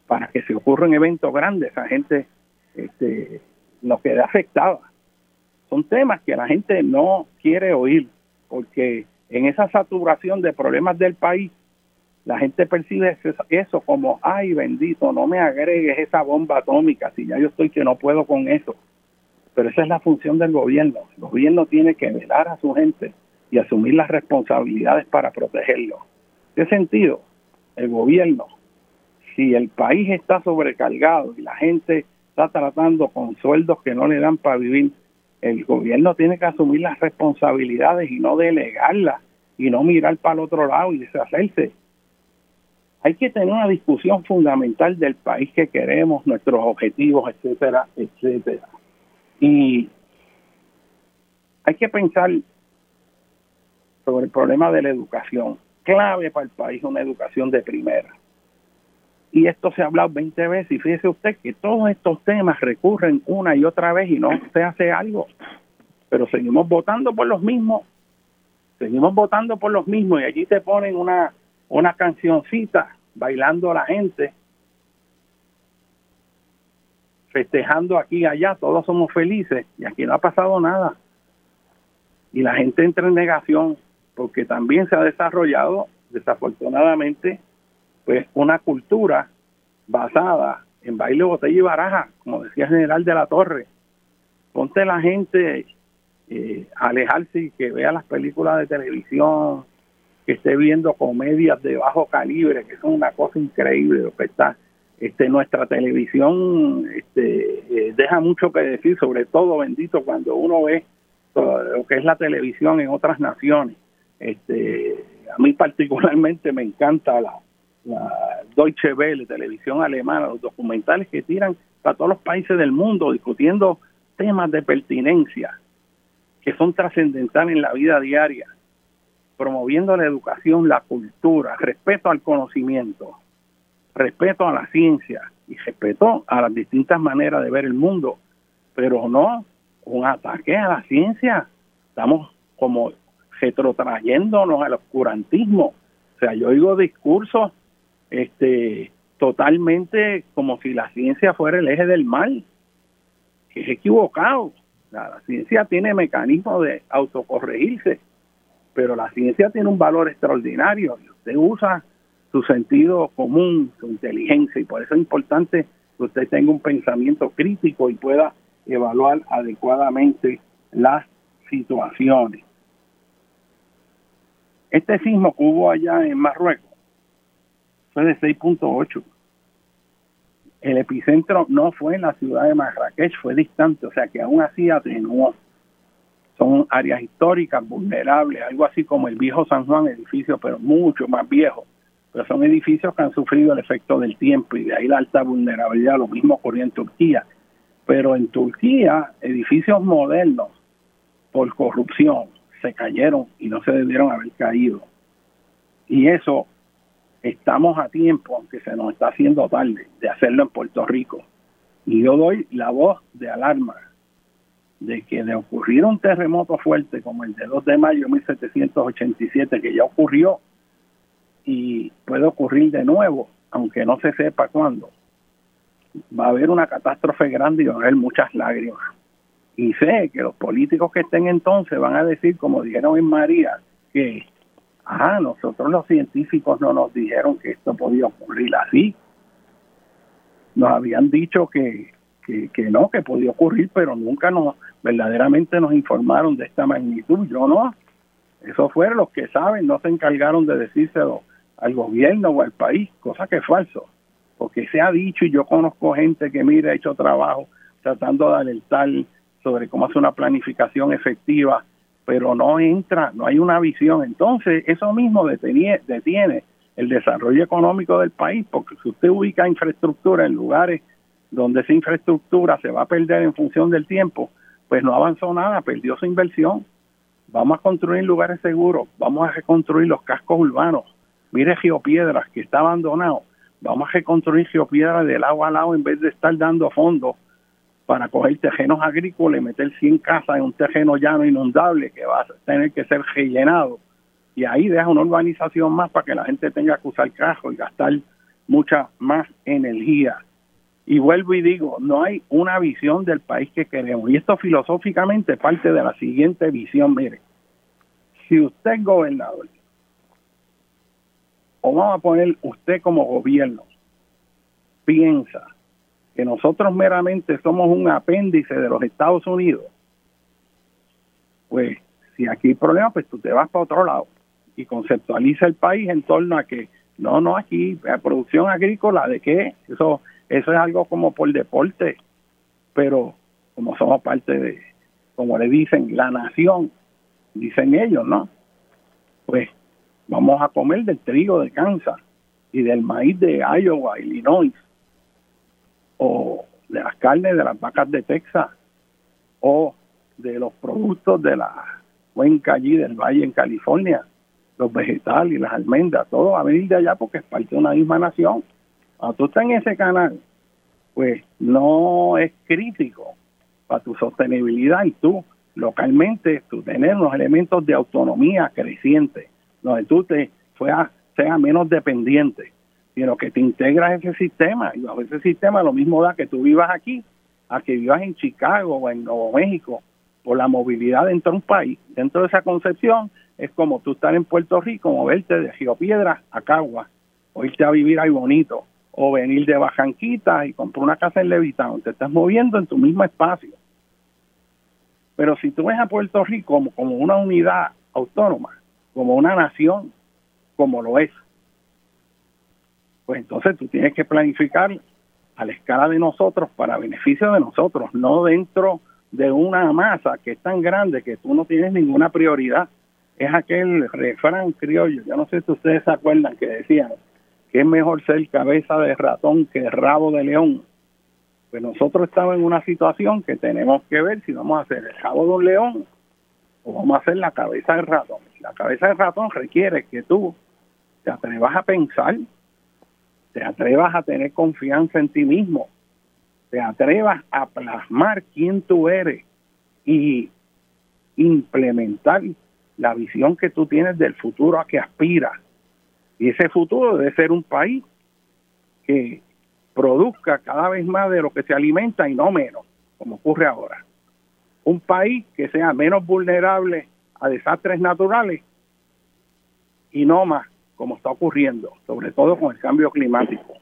para que se ocurran eventos grandes, esa gente este, no quede afectada. Son temas que la gente no quiere oír, porque en esa saturación de problemas del país, la gente percibe eso como, ay bendito, no me agregues esa bomba atómica, si ya yo estoy que no puedo con eso. Pero esa es la función del gobierno. El gobierno tiene que velar a su gente y asumir las responsabilidades para protegerlo. ¿Qué sentido? El gobierno, si el país está sobrecargado y la gente está tratando con sueldos que no le dan para vivir, el gobierno tiene que asumir las responsabilidades y no delegarlas y no mirar para el otro lado y deshacerse. Hay que tener una discusión fundamental del país que queremos, nuestros objetivos, etcétera, etcétera. Y hay que pensar sobre el problema de la educación. Clave para el país una educación de primera. Y esto se ha hablado 20 veces y fíjese usted que todos estos temas recurren una y otra vez y no se hace algo. Pero seguimos votando por los mismos. Seguimos votando por los mismos y allí te ponen una, una cancioncita bailando a la gente, festejando aquí y allá, todos somos felices y aquí no ha pasado nada. Y la gente entra en negación porque también se ha desarrollado, desafortunadamente, pues una cultura basada en baile, botella y baraja, como decía el general de la Torre. Ponte la gente eh, alejarse y que vea las películas de televisión, que esté viendo comedias de bajo calibre, que son una cosa increíble lo que. Este, nuestra televisión este, eh, deja mucho que decir, sobre todo, bendito, cuando uno ve lo que es la televisión en otras naciones este, a mí particularmente me encanta la, Deutsche Welle, televisión alemana, los documentales que tiran para todos los países del mundo discutiendo temas de pertinencia que son trascendentales en la vida diaria, promoviendo la educación, la cultura, respeto al conocimiento, respeto a la ciencia y respeto a las distintas maneras de ver el mundo, pero no un ataque a la ciencia. Estamos como retrotrayéndonos al oscurantismo. O sea, yo oigo discursos este, totalmente como si la ciencia fuera el eje del mal, que es equivocado. La, ciencia tiene mecanismos de autocorregirse, pero la ciencia tiene un valor extraordinario y usted usa su sentido común, su inteligencia, y por eso es importante que usted tenga un pensamiento crítico y pueda evaluar adecuadamente las situaciones. Este sismo que hubo allá en Marruecos fue de 6.8. El epicentro no fue en la ciudad de Marrakech, fue distante, o sea que aún así atenuó. Son áreas históricas vulnerables, algo así como el viejo San Juan, edificio, pero mucho más viejo. Pero son edificios que han sufrido el efecto del tiempo y de ahí la alta vulnerabilidad. Lo mismo ocurrió en Turquía. Pero en Turquía, edificios modernos por corrupción, se cayeron y no se debieron haber caído. Y eso estamos a tiempo, aunque se nos está haciendo tarde, de hacerlo en Puerto Rico. Y yo doy la voz de alarma de que de ocurrir un terremoto fuerte como el de 2 de mayo de 1787, que ya ocurrió, y puede ocurrir de nuevo, aunque no se sepa cuándo, va a haber una catástrofe grande y va a haber muchas lágrimas. Y sé que los políticos que estén entonces van a decir, como dijeron en María, que, ah, nosotros los científicos no nos dijeron que esto podía ocurrir así. Nos habían dicho que, que, no, que podía ocurrir, pero nunca nos verdaderamente nos informaron de esta magnitud. Yo no. Eso fueron los que saben, no se encargaron de decírselo al gobierno o al país, cosa que es falso. Porque se ha dicho, y yo conozco gente que, mira, ha hecho trabajo tratando de alertar sobre cómo hacer una planificación efectiva, pero no entra, no hay una visión. Entonces, eso mismo detiene, detiene el desarrollo económico del país, porque si usted ubica infraestructura en lugares donde esa infraestructura se va a perder en función del tiempo, pues no avanzó nada, perdió su inversión. Vamos a construir lugares seguros, vamos a reconstruir los cascos urbanos. Mire Geopiedras, que está abandonado. Vamos a reconstruir Geopiedras del agua al lado en vez de estar dando fondos para coger terrenos agrícolas y meter 100 casas en un terreno llano inundable que va a tener que ser rellenado. Y ahí deja una urbanización más para que la gente tenga que usar carro y gastar mucha más energía. Y vuelvo y digo, no hay una visión del país que queremos. Y esto filosóficamente parte de la siguiente visión. Mire, si usted es gobernador, o vamos a poner usted como gobierno, piensa que nosotros meramente somos un apéndice de los Estados Unidos, pues si aquí hay problema, pues tú te vas para otro lado y conceptualiza el país en torno a que no, no, aquí producción agrícola, ¿de qué? Eso, eso es algo como por deporte, pero como somos parte de, como le dicen, la nación, dicen ellos, ¿no? Pues vamos a comer del trigo de Kansas y del maíz de Iowa, Illinois, o de las carnes de las vacas de Texas o de los productos de la cuenca allí del valle en California, los vegetales y las almendras, todo va a venir de allá porque es parte de una misma nación. Cuando tú estás en ese canal, pues no es crítico para tu sostenibilidad y tú localmente tú tener unos elementos de autonomía creciente, donde tú te seas, sea menos dependiente, sino que te integras ese sistema y bajo ese sistema lo mismo da que tú vivas aquí a que vivas en Chicago o en Nuevo México por la movilidad dentro de un país. Dentro de esa concepción es como tú estar en Puerto Rico, moverte de Río Piedra a Cagua, o irte a vivir ahí bonito, o venir de Bajanquita y comprar una casa en Levittown. Te estás moviendo en tu mismo espacio. Pero si tú ves a Puerto Rico como, como una unidad autónoma, como una nación, como lo es, pues entonces tú tienes que planificar a la escala de nosotros para beneficio de nosotros, no dentro de una masa que es tan grande que tú no tienes ninguna prioridad. Es aquel refrán criollo, yo no sé si ustedes se acuerdan que decían que es mejor ser cabeza de ratón que rabo de león. Pues nosotros estamos en una situación que tenemos que ver si vamos a hacer el rabo de un león o vamos a hacer la cabeza de ratón. La cabeza de ratón requiere que tú te atrevas a pensar, te atrevas a tener confianza en ti mismo, te atrevas a plasmar quién tú eres y implementar la visión que tú tienes del futuro a que aspiras. Y ese futuro debe ser un país que produzca cada vez más de lo que se alimenta y no menos, como ocurre ahora. Un país que sea menos vulnerable a desastres naturales y no más, como está ocurriendo, sobre todo con el cambio climático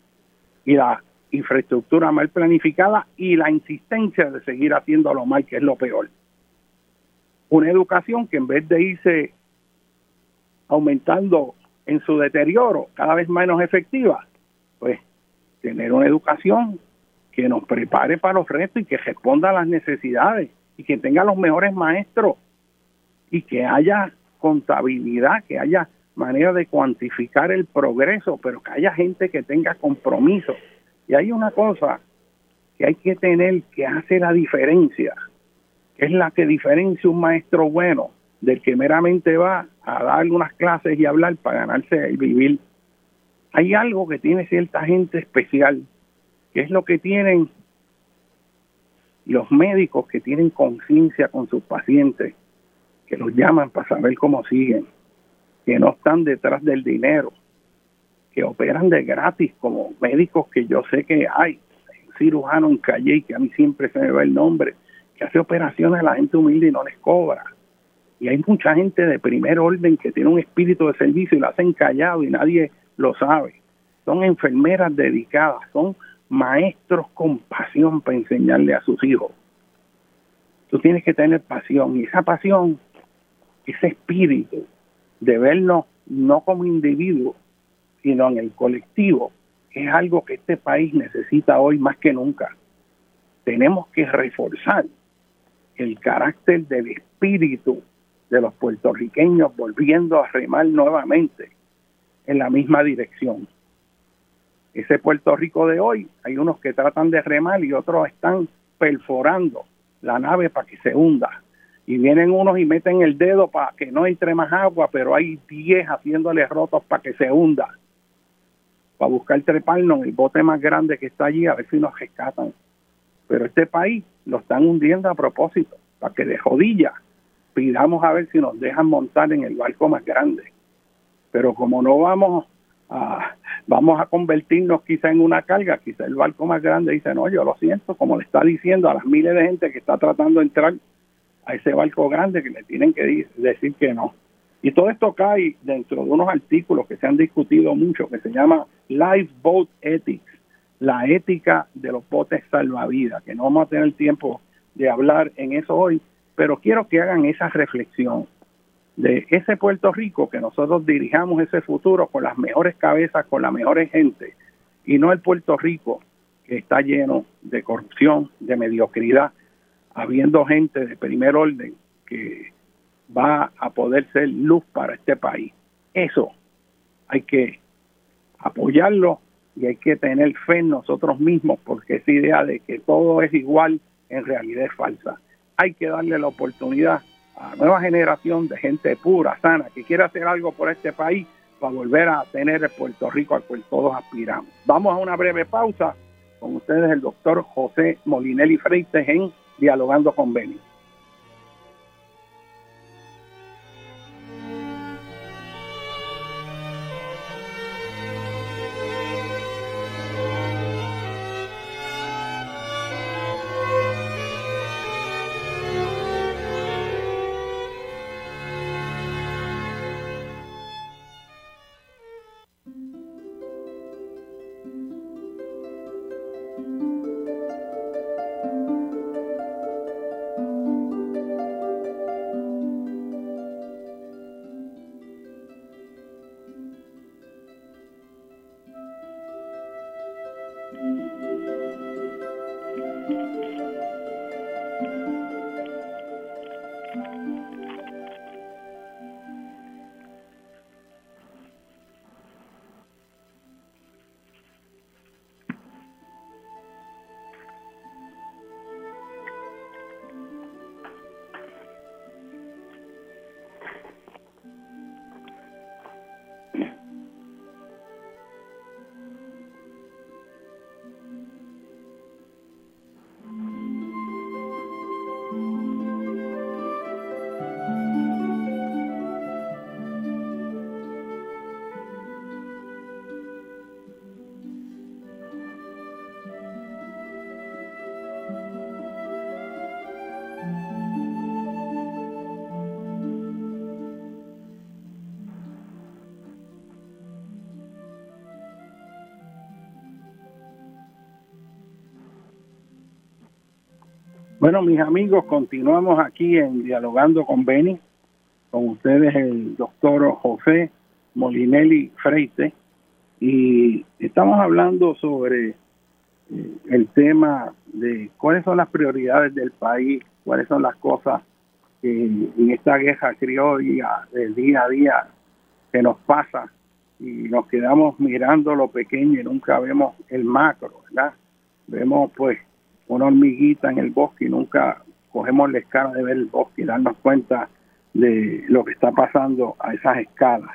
y la infraestructura mal planificada y la insistencia de seguir haciéndolo mal, que es lo peor. Una educación que en vez de irse aumentando en su deterioro, cada vez menos efectiva, pues tener una educación que nos prepare para los retos y que responda a las necesidades y que tenga los mejores maestros y que haya contabilidad, que haya manera de cuantificar el progreso, pero que haya gente que tenga compromiso. Y hay una cosa que hay que tener que hace la diferencia, que es la que diferencia un maestro bueno del que meramente va a dar unas clases y hablar para ganarse el vivir. Hay algo que tiene cierta gente especial, que es lo que tienen los médicos que tienen conciencia con sus pacientes, que los llaman para saber cómo siguen que no están detrás del dinero, que operan de gratis como médicos que yo sé que hay, cirujano en Calle que a mí siempre se me va el nombre, que hace operaciones a la gente humilde y no les cobra. Y hay mucha gente de primer orden que tiene un espíritu de servicio y lo hacen callado y nadie lo sabe. Son enfermeras dedicadas, son maestros con pasión para enseñarle a sus hijos. Tú tienes que tener pasión y esa pasión, ese espíritu, de vernos no como individuos, sino en el colectivo, es algo que este país necesita hoy más que nunca. Tenemos que reforzar el carácter del espíritu de los puertorriqueños volviendo a remar nuevamente en la misma dirección. Ese Puerto Rico de hoy, hay unos que tratan de remar y otros están perforando la nave para que se hunda y vienen unos y meten el dedo para que no entre más agua, pero hay 10 haciéndole rotos para que se hunda, para buscar treparnos en el bote más grande que está allí, a ver si nos rescatan. Pero este país lo están hundiendo a propósito, para que de jodilla pidamos a ver si nos dejan montar en el barco más grande. Pero como no vamos a, vamos a convertirnos quizá en una carga, quizá el barco más grande dice, no, yo lo siento, como le está diciendo a las miles de gente que está tratando de entrar a ese barco grande que le tienen que decir que no. Y todo esto cae dentro de unos artículos que se han discutido mucho, que se llama Lifeboat Ethics, la ética de los botes salvavidas, que no vamos a tener tiempo de hablar en eso hoy, pero quiero que hagan esa reflexión de ese Puerto Rico, que nosotros dirijamos ese futuro con las mejores cabezas, con la mejores gente, y no el Puerto Rico que está lleno de corrupción, de mediocridad, habiendo gente de primer orden que va a poder ser luz para este país. Eso hay que apoyarlo y hay que tener fe en nosotros mismos porque esa idea de que todo es igual en realidad es falsa. hay que darle la oportunidad a la nueva generación de gente pura, sana, que quiere hacer algo por este país para volver a tener el Puerto Rico al cual todos aspiramos. Vamos a una breve pausa con ustedes el doctor José Molinelli Freites en Dialogando con Beni. Bueno, mis amigos, continuamos aquí en Dialogando con Beni, con ustedes el doctor José Molinelli Freite, y estamos hablando sobre eh, el tema de cuáles son las prioridades del país, cuáles son las cosas que en esta guerra criolla del día a día que nos pasa. Y nos quedamos mirando lo pequeño y nunca vemos el macro, ¿verdad? Vemos pues una hormiguita en el bosque y nunca cogemos la escala de ver el bosque y darnos cuenta de lo que está pasando a esas escalas.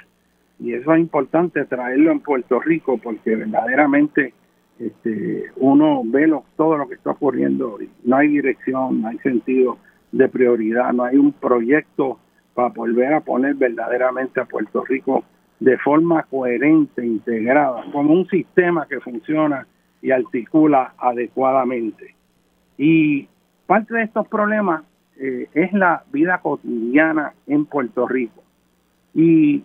Y eso es importante traerlo en Puerto Rico porque verdaderamente este, uno ve todo lo que está ocurriendo y no hay dirección, no hay sentido de prioridad, no hay un proyecto para volver a poner verdaderamente a Puerto Rico de forma coherente, integrada, como un sistema que funciona y articula adecuadamente. Y parte de estos problemas eh, es la vida cotidiana en Puerto Rico. Y,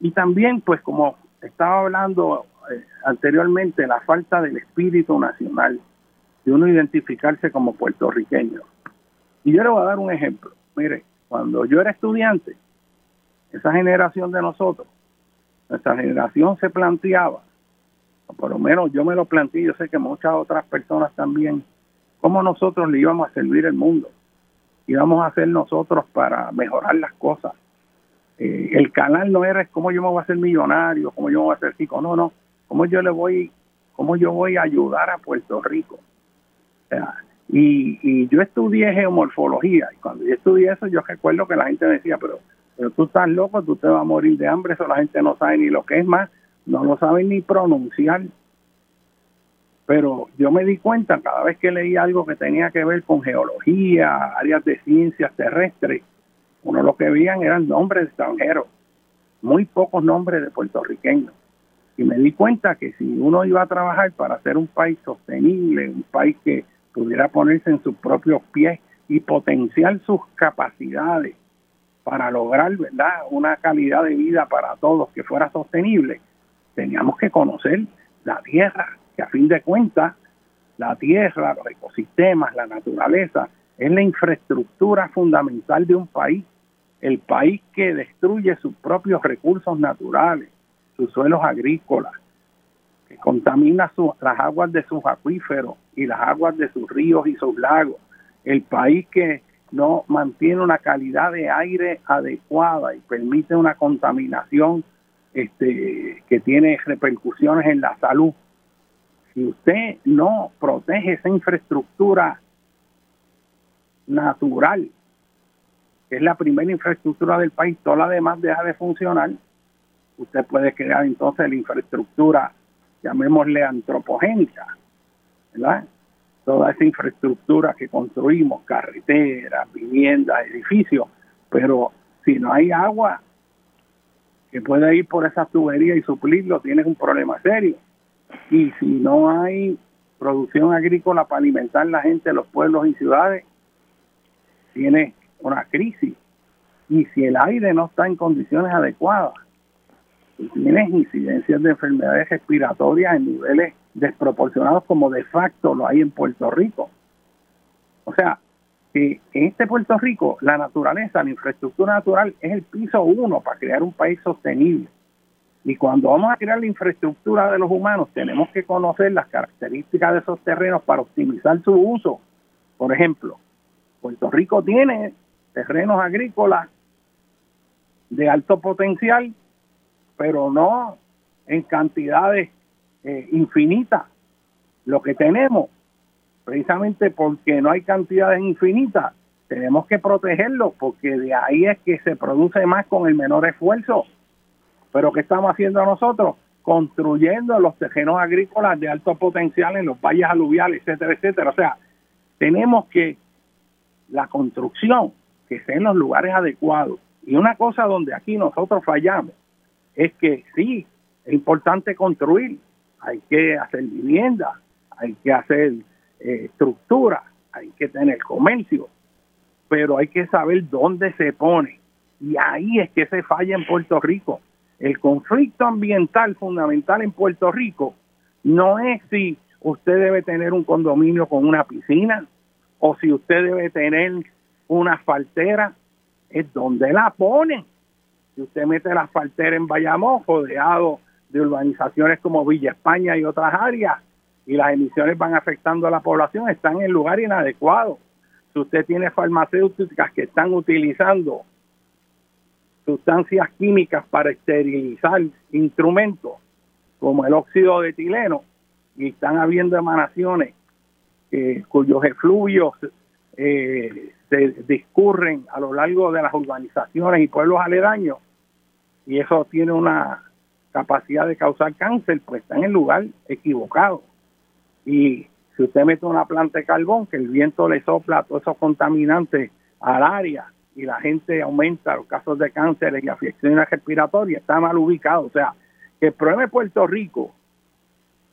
y también, pues como estaba hablando eh, anteriormente, la falta del espíritu nacional, de uno identificarse como puertorriqueño. Y yo le voy a dar un ejemplo. Mire, cuando yo era estudiante, esa generación de nosotros, nuestra generación se planteaba, por lo menos yo me lo planteé, yo sé que muchas otras personas también, cómo nosotros le íbamos a servir el mundo, íbamos a hacer nosotros para mejorar las cosas. Eh, el canal no era cómo yo me voy a hacer millonario, cómo yo me voy a hacer rico, no, no, cómo yo le voy, cómo yo voy a ayudar a Puerto Rico. y, y yo estudié geomorfología y cuando yo estudié eso yo recuerdo que la gente decía, pero, pero tú estás loco, tú te vas a morir de hambre, eso la gente no sabe ni lo que es más, no lo sabe ni pronunciar pero yo me di cuenta cada vez que leí algo que tenía que ver con geología, áreas de ciencias terrestres, uno lo que veían eran nombres extranjeros, muy pocos nombres de puertorriqueños. Y me di cuenta que si uno iba a trabajar para ser un país sostenible, un país que pudiera ponerse en sus propios pies y potenciar sus capacidades para lograr ¿verdad? una calidad de vida para todos que fuera sostenible, teníamos que conocer la tierra, que a fin de cuentas la tierra, los ecosistemas, la naturaleza, es la infraestructura fundamental de un país. El país que destruye sus propios recursos naturales, sus suelos agrícolas, que contamina las aguas de sus acuíferos y las aguas de sus ríos y sus lagos. El país que no mantiene una calidad de aire adecuada y permite una contaminación este, que tiene repercusiones en la salud si usted no protege esa infraestructura natural, que es la primera infraestructura del país, toda la demás deja de funcionar, usted puede crear entonces la infraestructura, llamémosle antropogénica, ¿verdad? Toda esa infraestructura que construimos, carreteras, viviendas, edificios, pero si no hay agua que pueda ir por esa tubería y suplirlo, tienes un problema serio. Y si no hay producción agrícola para alimentar la gente de los pueblos y ciudades, tiene una crisis. Y si el aire no está en condiciones adecuadas, tienes incidencias de enfermedades respiratorias en niveles desproporcionados como de facto lo hay en Puerto Rico. O sea, que en este Puerto Rico la naturaleza, la infraestructura natural es el piso uno para crear un país sostenible. Y cuando vamos a crear la infraestructura de los humanos, tenemos que conocer las características de esos terrenos para optimizar su uso. Por ejemplo, Puerto Rico tiene terrenos agrícolas de alto potencial, pero no en cantidades eh, infinitas. Lo que tenemos, precisamente porque no hay cantidades infinitas, tenemos que protegerlo, porque de ahí es que se produce más con el menor esfuerzo. Pero ¿qué estamos haciendo nosotros? Construyendo los terrenos agrícolas de alto potencial en los valles aluviales, etcétera, etcétera. O sea, tenemos que la construcción, que sea en los lugares adecuados. Y una cosa donde aquí nosotros fallamos es que sí, es importante construir, hay que hacer vivienda, hay que hacer eh, estructura, hay que tener comercio, pero hay que saber dónde se pone. Y ahí es que se falla en Puerto Rico. El conflicto ambiental fundamental en Puerto Rico no es si usted debe tener un condominio con una piscina, o si usted debe tener una asfaltera, es donde la ponen. Si usted mete la asfaltera en Bayamón, rodeado de urbanizaciones como Villa España y otras áreas, y las emisiones van afectando a la población, están en lugar inadecuado. Si usted tiene farmacéuticas que están utilizando sustancias químicas para esterilizar instrumentos, como el óxido de etileno, y están habiendo emanaciones eh, cuyos efluvios eh, se discurren a lo largo de las urbanizaciones y pueblos aledaños, y eso tiene una capacidad de causar cáncer, pues está en el lugar equivocado. Y si usted mete una planta de carbón, que el viento le sopla todos esos contaminantes al área y la gente aumenta los casos de cáncer y afecciones respiratorias, está mal ubicado. O sea, que el problema de Puerto Rico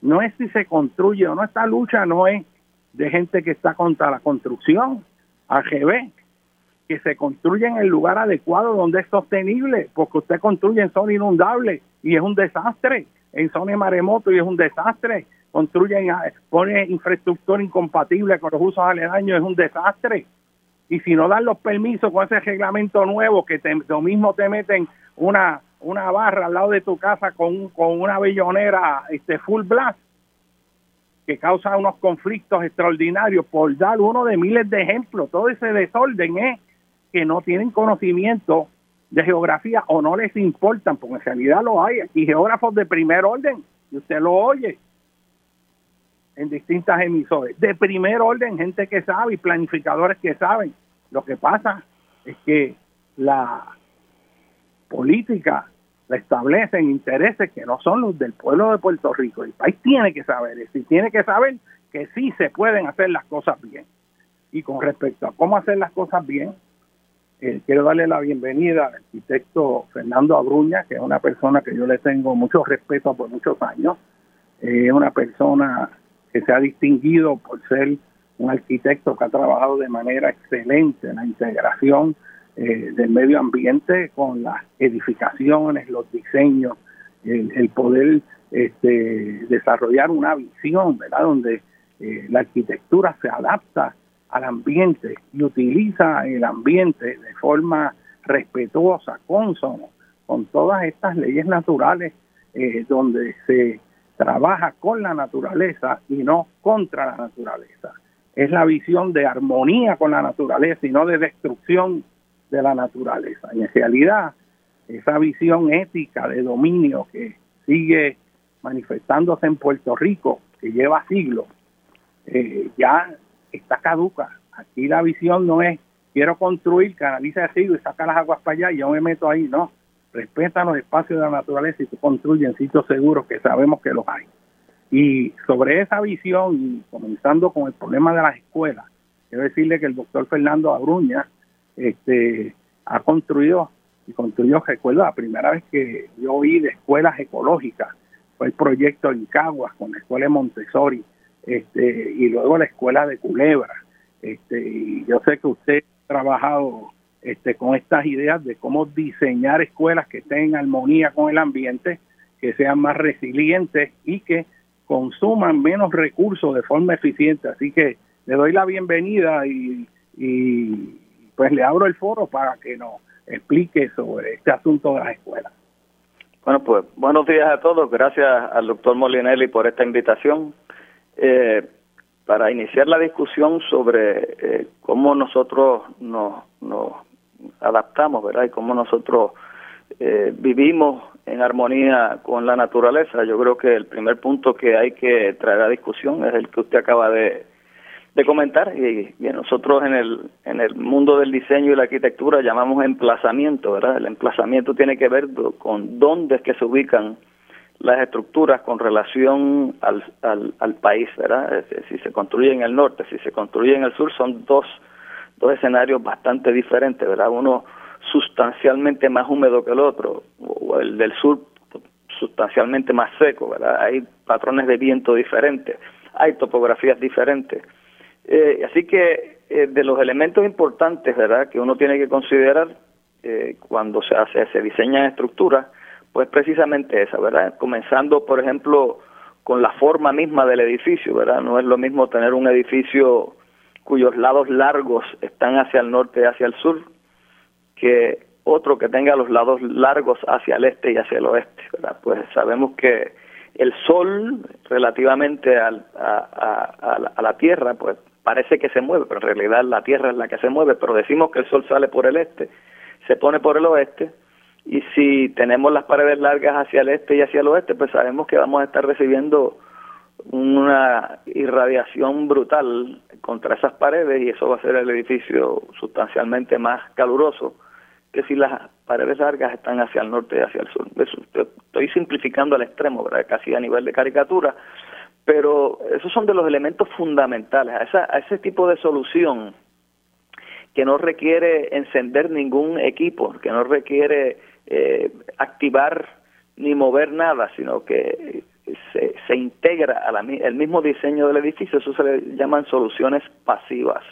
no es si se construye o no, esta lucha no es de gente que está contra la construcción, al que se construye en el lugar adecuado donde es sostenible, porque usted construye en zona inundable y es un desastre, en zona de maremoto y es un desastre, construye, pone infraestructura incompatible con los usos aledaños, es un desastre. Y si no dan los permisos con ese reglamento nuevo que te, lo mismo te meten una una barra al lado de tu casa con, con una bellonera este full blast, que causa unos conflictos extraordinarios, por dar uno de miles de ejemplos. Todo ese desorden es que no tienen conocimiento de geografía o no les importan, porque en realidad lo hay. Y geógrafos de primer orden, y usted lo oye en distintas emisoras, de primer orden, gente que sabe y planificadores que saben. Lo que pasa es que la política establecen intereses que no son los del pueblo de Puerto Rico. El país tiene que saber eso y tiene que saber que sí se pueden hacer las cosas bien. Y con respecto a cómo hacer las cosas bien, eh, quiero darle la bienvenida al arquitecto Fernando Abruña, que es una persona que yo le tengo mucho respeto por muchos años. Es una persona que se ha distinguido por ser un arquitecto que ha trabajado de manera excelente en la integración eh, del medio ambiente con las edificaciones, los diseños, el, poder este, desarrollar una visión, ¿verdad? Donde eh, la arquitectura se adapta al ambiente y utiliza el ambiente de forma respetuosa, consono, con todas estas leyes naturales eh, donde se trabaja con la naturaleza y no contra la naturaleza. Es la visión de armonía con la naturaleza y no de destrucción de la naturaleza. Y en realidad, esa visión ética de dominio que sigue manifestándose en Puerto Rico, que lleva siglos, eh, ya está caduca. Aquí la visión no es quiero construir, canaliza residuos y saca las aguas para allá y yo me meto ahí, no. Respeta los espacios de la naturaleza y se construye en sitios seguros que sabemos que los hay. Y sobre esa visión, y comenzando con el problema de las escuelas, quiero decirle que el doctor Fernando Abruña este, ha construido y construyó, recuerdo, la primera vez que yo oí de escuelas ecológicas, fue el proyecto en Caguas con la escuela de Montessori este, y luego la escuela de Culebra. Este, y yo sé que usted ha trabajado este, con estas ideas de cómo diseñar escuelas que estén en armonía con el ambiente, que sean más resilientes y que consuman menos recursos de forma eficiente. Así que le doy la bienvenida y, y pues le abro el foro para que nos explique sobre este asunto de las escuelas. Bueno, pues buenos días a todos. Gracias al doctor Molinelli por esta invitación. Eh, para iniciar la discusión sobre eh, cómo nosotros nos, nos adaptamos, ¿verdad? Y cómo nosotros eh, vivimos en armonía con la naturaleza. Yo creo que el primer punto que hay que traer a discusión es el que usted acaba de, de comentar y, nosotros en el en el mundo del diseño y la arquitectura llamamos emplazamiento, ¿verdad? El emplazamiento tiene que ver con dónde es que se ubican las estructuras con relación al, al, al país, ¿verdad? Si se construye en el norte, si se construye en el sur, son dos, dos escenarios bastante diferentes, ¿verdad? Uno sustancialmente más húmedo que el otro, o el del sur sustancialmente más seco, ¿verdad? Hay patrones de viento diferentes, hay topografías diferentes. Eh, así que eh, de los elementos importantes, ¿verdad?, que uno tiene que considerar eh, cuando se hace, se diseña estructuras, pues precisamente esa, ¿verdad? Comenzando, por ejemplo, con la forma misma del edificio, ¿verdad? No es lo mismo tener un edificio cuyos lados largos están hacia el norte y hacia el sur, que otro que tenga los lados largos hacia el este y hacia el oeste, ¿verdad? Pues sabemos que el sol relativamente al, a, a, la Tierra, pues parece que se mueve, pero en realidad la Tierra es la que se mueve, pero decimos que el sol sale por el este, se pone por el oeste, y si tenemos las paredes largas hacia el este y hacia el oeste, pues sabemos que vamos a estar recibiendo una irradiación brutal contra esas paredes y eso va a hacer el edificio sustancialmente más caluroso que si las paredes largas están hacia el norte y hacia el sur. Estoy simplificando al extremo, ¿verdad? casi a nivel de caricatura, pero esos son de los elementos fundamentales. A, esa, a ese tipo de solución que no requiere encender ningún equipo, que no requiere eh, activar ni mover nada, sino que se, se integra al mismo diseño del edificio, eso se le llaman soluciones pasivas.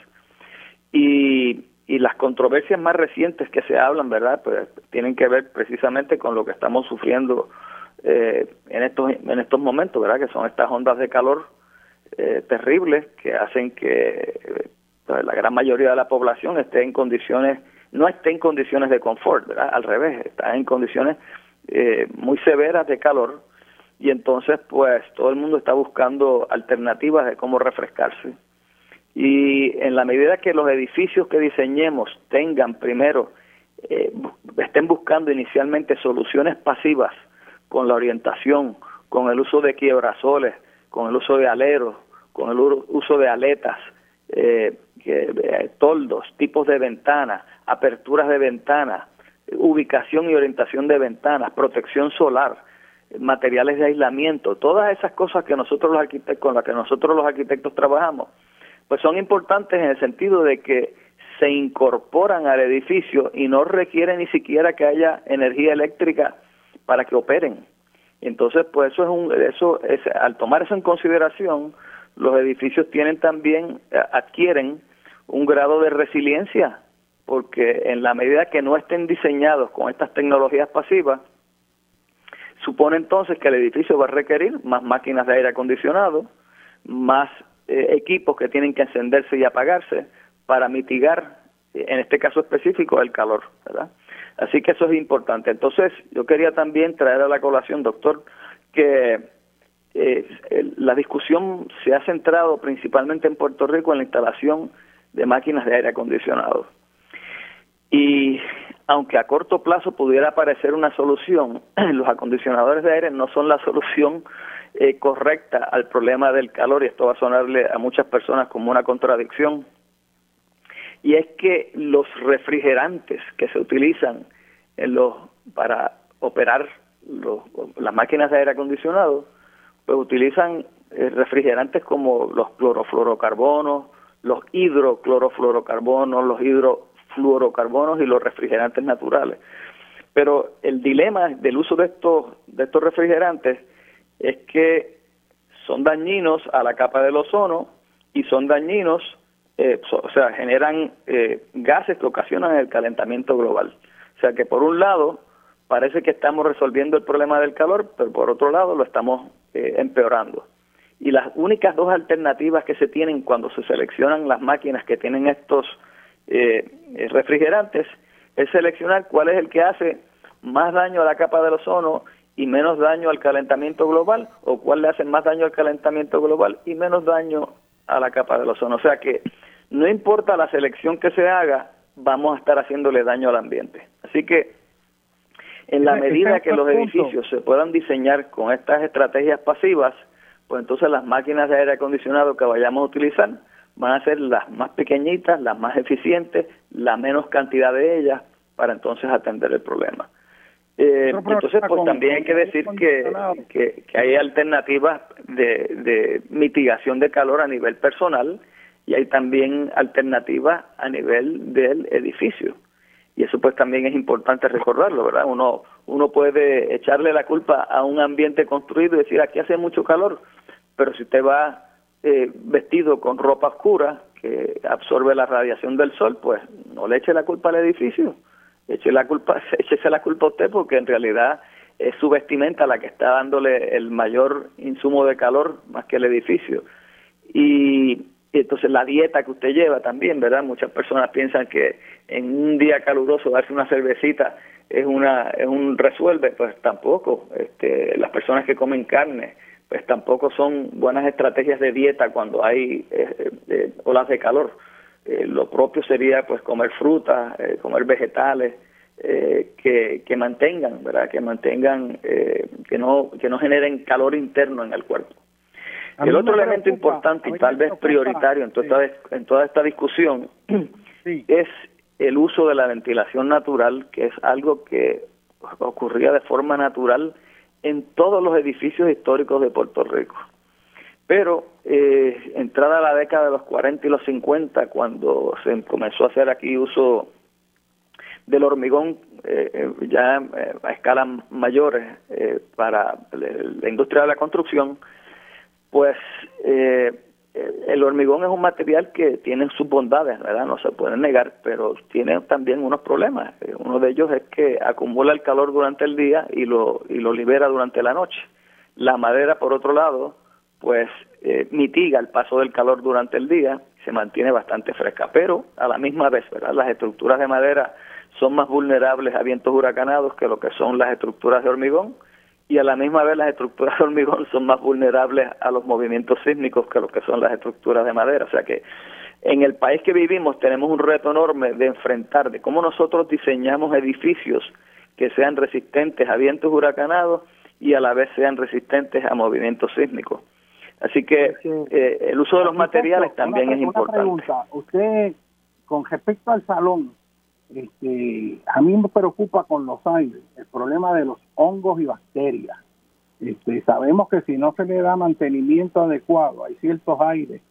Y, y las controversias más recientes que se hablan, ¿verdad? Pues tienen que ver precisamente con lo que estamos sufriendo eh, en estos en estos momentos, ¿verdad? Que son estas ondas de calor eh, terribles que hacen que pues, la gran mayoría de la población esté en condiciones no esté en condiciones de confort, ¿verdad? Al revés, está en condiciones eh, muy severas de calor y entonces pues todo el mundo está buscando alternativas de cómo refrescarse. Y en la medida que los edificios que diseñemos tengan primero, eh, estén buscando inicialmente soluciones pasivas con la orientación, con el uso de quiebrasoles, con el uso de aleros, con el uso de aletas, eh, eh, toldos, tipos de ventanas, aperturas de ventanas, ubicación y orientación de ventanas, protección solar, materiales de aislamiento, todas esas cosas que nosotros los arquitectos, con las que nosotros los arquitectos trabajamos, pues son importantes en el sentido de que se incorporan al edificio y no requiere ni siquiera que haya energía eléctrica para que operen. Entonces, pues eso es un, eso es, al tomar eso en consideración, los edificios tienen también, eh, adquieren un grado de resiliencia, porque en la medida que no estén diseñados con estas tecnologías pasivas, supone entonces que el edificio va a requerir más máquinas de aire acondicionado, más eh, equipos que tienen que encenderse y apagarse para mitigar, en este caso específico, el calor. Así que eso es importante. Entonces, yo quería también traer a la colación, doctor, que eh, la discusión se ha centrado principalmente en Puerto Rico en la instalación de máquinas de aire acondicionado. Y aunque a corto plazo pudiera parecer una solución, los acondicionadores de aire no son la solución eh, correcta al problema del calor y esto va a sonarle a muchas personas como una contradicción, y es que los refrigerantes que se utilizan en los para operar los, las máquinas de aire acondicionado, pues utilizan eh, refrigerantes como los clorofluorocarbonos, los hidroclorofluorocarbonos, los hidrofluorocarbonos y los refrigerantes naturales. Pero el dilema del uso de estos, de estos refrigerantes es que son dañinos a la capa del ozono y son dañinos, eh, o sea, generan eh, gases que ocasionan el calentamiento global. O sea que por un lado parece que estamos resolviendo el problema del calor, pero por otro lado lo estamos eh, empeorando. Y las únicas dos alternativas que se tienen cuando se seleccionan las máquinas que tienen estos refrigerantes es seleccionar cuál es el que hace más daño a la capa del ozono y menos daño al calentamiento global o cuál le hace más daño al calentamiento global y menos daño a la capa del ozono. O sea que no importa la selección que se haga, vamos a estar haciéndole daño al ambiente. Así que en la medida que los edificios se puedan diseñar con estas estrategias pasivas, pues entonces las máquinas de aire acondicionado que vayamos a utilizar van a ser las más pequeñitas, las más eficientes, la menos cantidad de ellas para entonces atender el problema. Eh, entonces, pues también hay que decir que, que, hay alternativas de, de mitigación de calor a nivel personal y hay también alternativas a nivel del edificio. Y eso pues también es importante recordarlo, ¿verdad? Uno, uno puede echarle la culpa a un ambiente construido y decir, aquí hace mucho calor, pero si usted va eh, vestido con ropa oscura que absorbe la radiación del sol, pues no le eche la culpa al edificio eche la culpa, échese la culpa a usted porque en realidad es su vestimenta la que está dándole el mayor insumo de calor más que el edificio. Y, entonces la dieta que usted lleva también, ¿verdad? Muchas personas piensan que en un día caluroso darse una cervecita es una es un resuelve, pues tampoco. Este, las personas que comen carne, pues tampoco son buenas estrategias de dieta cuando hay eh, eh, olas de calor. Eh, lo propio sería pues comer frutas, eh, comer vegetales eh, que, que mantengan, ¿verdad? Que mantengan, que no que no generen calor interno en el cuerpo. El otro elemento importante y tal vez prioritario en toda, en toda esta discusión es el uso de la ventilación natural, que es algo que ocurría de forma natural en todos los edificios históricos de Puerto Rico. Pero eh, entrada la década de los 40 y los 50, cuando se comenzó a hacer aquí uso del hormigón eh, eh, ya eh, a escalas mayores para la industria de la construcción, pues el hormigón es un material que tiene sus bondades, ¿verdad? No se puede negar, pero tiene también unos problemas. Uno de ellos es que acumula el calor durante el día y lo, y lo libera durante la noche. La madera, por otro lado, pues eh, mitiga el paso del calor durante el día, se mantiene bastante fresca, pero a la misma vez. Las estructuras de madera son más vulnerables a vientos huracanados que lo que son las estructuras de hormigón y a la misma vez las estructuras de hormigón son más vulnerables a los movimientos sísmicos que lo que son las estructuras de madera, o sea que en el país que vivimos tenemos un reto enorme de enfrentar de cómo nosotros diseñamos edificios que sean resistentes a vientos huracanados y a la vez sean resistentes a movimientos sísmicos. Así que eh, el uso de los materiales también es importante. Pregunta. Usted, con respecto al salón, este, a mí me preocupa con los aires el problema de los hongos y bacterias. Este, sabemos que si no se le da mantenimiento adecuado, hay ciertos aires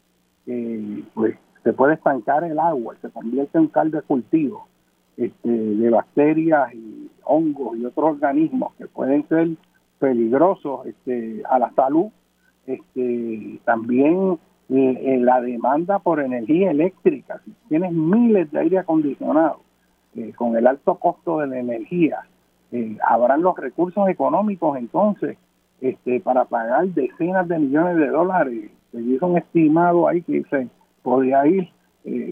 que pues se puede estancar el agua se convierte en caldo de cultivo este, de bacterias y hongos y otros organismos que pueden ser peligrosos este, a la salud este, también eh, la demanda por energía eléctrica. Si tienes miles de aire acondicionado eh, con el alto costo de la energía, eh, habrán los recursos económicos entonces este, para pagar decenas de millones de dólares. Se hizo un estimado ahí que se podía ir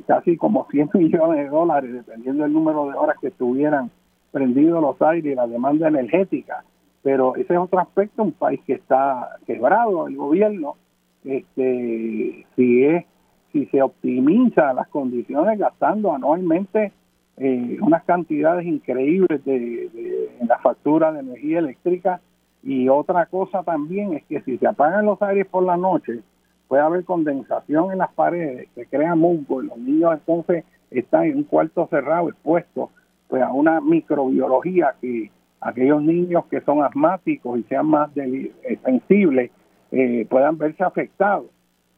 casi como 100 millones de dólares, dependiendo del número de horas que estuvieran prendidos los aires y la demanda energética pero ese es otro aspecto, un país que está quebrado, el gobierno, este, si es, si se optimiza las condiciones gastando anualmente eh, unas cantidades increíbles de, en la factura de energía eléctrica. Y otra cosa también es que si se apagan los aires por la noche puede haber condensación en las paredes, se crea musgo y los niños entonces están en un cuarto cerrado expuesto pues a una microbiología que aquellos niños que son asmáticos y sean más eh, sensibles eh, puedan verse afectados.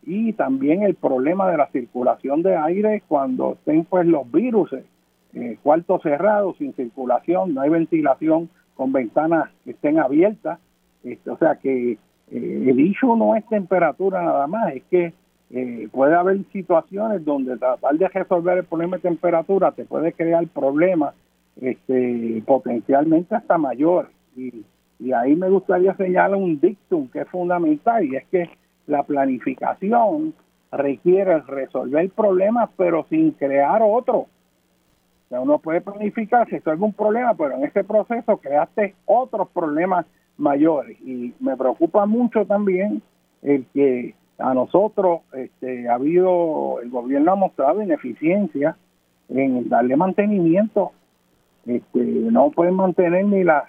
Y también el problema de la circulación de aire cuando estén pues los virus eh, cuartos cerrados sin circulación no hay ventilación con ventanas que estén abiertas este, o sea que eh, el issue no es temperatura nada más es que eh, puede haber situaciones donde tratar de resolver el problema de temperatura te puede crear problemas este, potencialmente hasta mayores. Y, y ahí me gustaría señalar un dictum que es fundamental y es que la planificación requiere resolver problemas pero sin crear otro. Uno puede planificar, si hay algún problema, pero en ese proceso creaste otros problemas mayores. Y me preocupa mucho también el que a nosotros este, ha habido, el gobierno ha mostrado ineficiencia en darle mantenimiento. Este, no pueden mantener ni las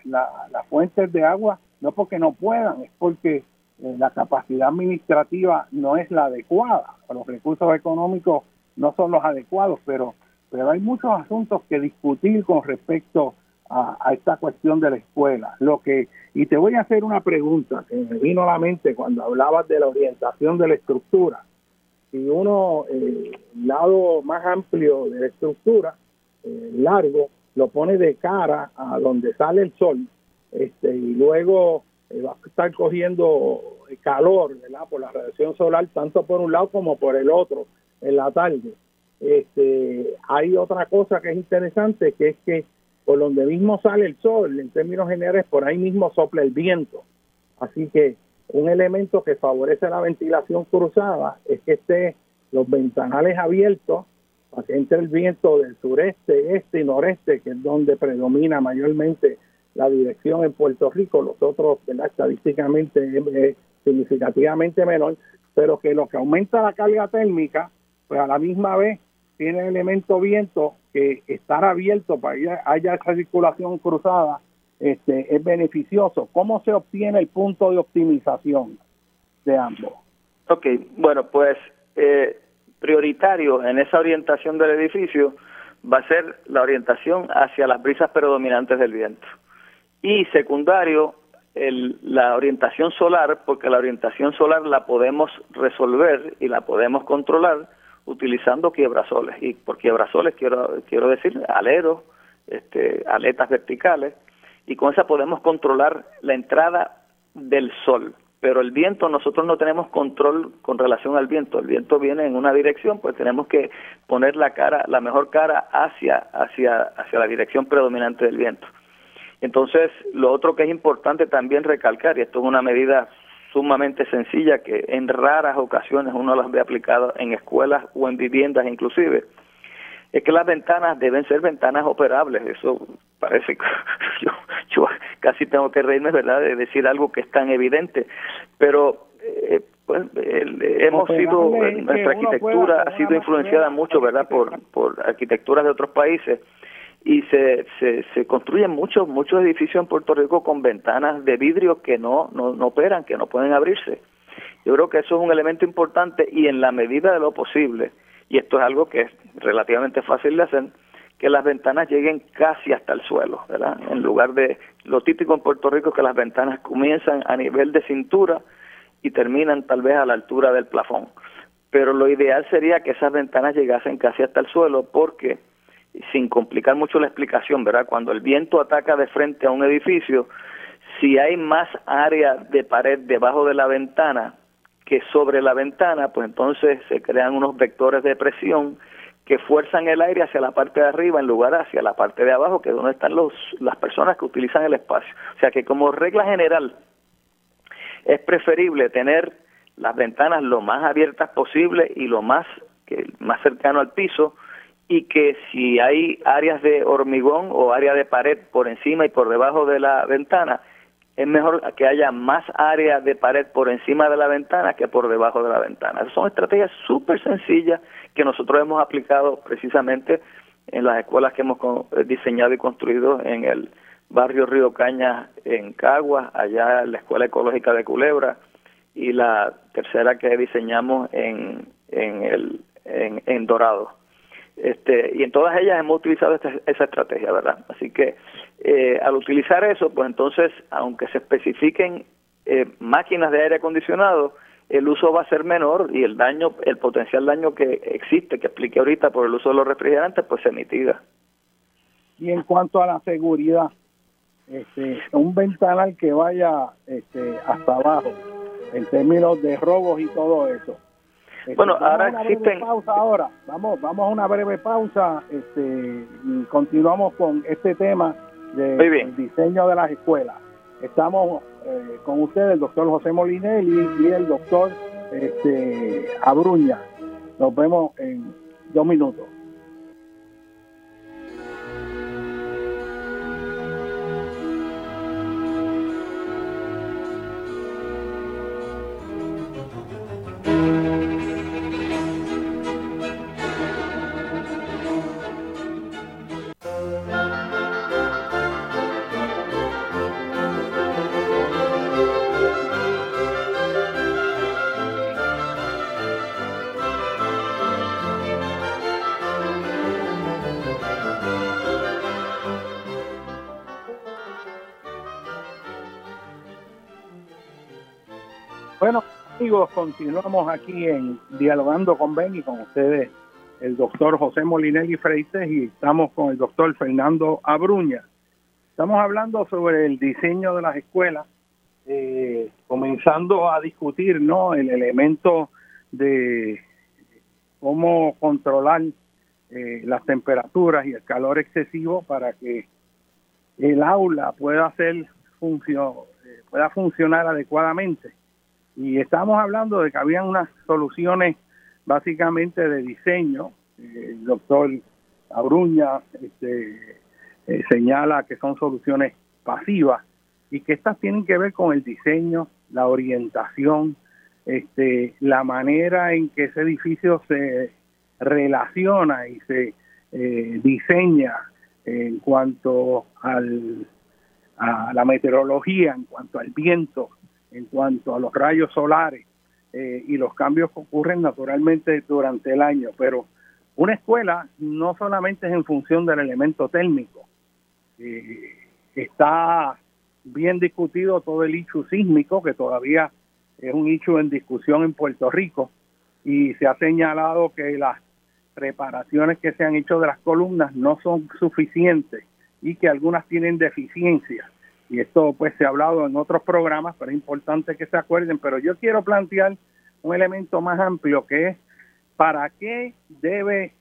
fuentes de agua, no porque no puedan, es porque eh, la capacidad administrativa no es la adecuada, los recursos económicos no son los adecuados, pero, pero hay muchos asuntos que discutir con respecto a, esta cuestión de la escuela. Lo que y te voy a hacer una pregunta que me vino a la mente cuando hablabas de la orientación de la estructura. Si uno, el lado más amplio de la estructura, eh, largo, lo pone de cara a donde sale el sol, este, y luego eh, va a estar cogiendo calor. Por la radiación solar, tanto por un lado como por el otro, en la tarde. Este, hay otra cosa que es interesante, que es que por donde mismo sale el sol, en términos generales, por ahí mismo sopla el viento. Así que un elemento que favorece la ventilación cruzada es que esté los ventanales abiertos para que entre el viento del sureste, este y noreste, que es donde predomina mayormente la dirección en Puerto Rico, los otros estadísticamente es significativamente menor, pero que lo que aumenta la carga térmica, pues a la misma vez tiene elemento viento que estar abierto para que haya esa circulación cruzada este, es beneficioso. ¿Cómo se obtiene el punto de optimización de ambos? Ok, bueno, pues eh, prioritario en esa orientación del edificio va a ser la orientación hacia las brisas predominantes del viento. Y secundario, el, la orientación solar, porque la orientación solar la podemos resolver y la podemos controlar utilizando quiebrasoles. Y por quiebrasoles quiero, quiero decir aleros, este, aletas verticales, y con esa podemos controlar la entrada del sol. Pero el viento, nosotros no tenemos control con relación al viento. El viento viene en una dirección, pues tenemos que poner la cara, la mejor cara hacia, hacia, hacia la dirección predominante del viento. Entonces, lo otro que es importante también recalcar, y esto es una medida sumamente sencilla que en raras ocasiones uno las ve aplicadas en escuelas o en viviendas inclusive, es que las ventanas deben ser ventanas operables. Eso parece que yo, yo casi tengo que reírme, ¿verdad?, de decir algo que es tan evidente, pero eh, pues hemos sido, nuestra arquitectura ha sido influenciada mucho, ¿verdad?, por, por arquitecturas de otros países y se, se, construyen muchos muchos edificios en Puerto Rico con ventanas de vidrio que no, no, no operan, que no pueden abrirse. Yo creo que eso es un elemento importante y en la medida de lo posible, y esto es algo que es relativamente fácil de hacer, que las ventanas lleguen casi hasta el suelo, ¿verdad? En lugar de lo típico en Puerto Rico es que las ventanas comienzan a nivel de cintura y terminan tal vez a la altura del plafón. Pero lo ideal sería que esas ventanas llegasen casi hasta el suelo porque sin complicar mucho la explicación, ¿verdad? Cuando el viento ataca de frente a un edificio, si hay más área de pared debajo de la ventana que sobre la ventana, pues entonces se crean unos vectores de presión que fuerzan el aire hacia la parte de arriba en lugar hacia la parte de abajo, que es donde están los, las personas que utilizan el espacio. O sea que como regla general es preferible tener las ventanas lo más abiertas posible y lo más que más cercano al piso y que si hay áreas de hormigón o área de pared por encima y por debajo de la ventana, es mejor que haya más área de pared por encima de la ventana que por debajo de la ventana. son estrategias súper sencillas que nosotros hemos aplicado precisamente en las escuelas que hemos eh, diseñado y construido en el barrio Río Caña en Cagua, allá en la Escuela Ecológica de Culebra, y la tercera que diseñamos en, en, el, en Dorado. Este, y en todas ellas hemos utilizado esa estrategia, ¿verdad? Así que eh, al utilizar eso, pues entonces, aunque se especifiquen eh, máquinas de aire acondicionado, el uso va a ser menor y el daño, el potencial daño que existe, que expliqué ahorita por el uso de los refrigerantes, pues se mitiga. Y en cuanto a la seguridad, este, un ventanal que vaya este, hasta abajo, en términos de robos y todo eso. Este, bueno, ahora existen. Pausa ahora, vamos, vamos a una breve pausa este, y continuamos con este tema del diseño de las escuelas. Estamos eh, con ustedes, el doctor José Molinelli y el doctor este, Abruña. Nos vemos en dos minutos. Continuamos aquí en Dialogando con Ben y con ustedes el doctor José Molinelli Freites y estamos con el doctor Fernando Abruña. Estamos hablando sobre el diseño de las escuelas, eh, comenzando a discutir no el elemento de cómo controlar eh, las temperaturas y el calor excesivo para que el aula pueda hacer función, eh, pueda funcionar adecuadamente y estábamos hablando de que habían unas soluciones básicamente de diseño. El doctor Abruña este, eh, señala que son soluciones pasivas y que estas tienen que ver con el diseño, la orientación, este, la manera en que ese edificio se relaciona y se eh, diseña en cuanto al, a la meteorología, en cuanto al viento, en cuanto a los rayos solares eh, y los cambios que ocurren naturalmente durante el año. Pero una escuela no solamente es en función del elemento térmico, eh, está bien discutido todo el hecho sísmico, que todavía es un hecho en discusión en Puerto Rico, y se ha señalado que las reparaciones que se han hecho de las columnas no son suficientes y que algunas tienen deficiencias y esto pues se ha hablado en otros programas, pero es importante que se acuerden, pero yo quiero plantear un elemento más amplio que es para qué debe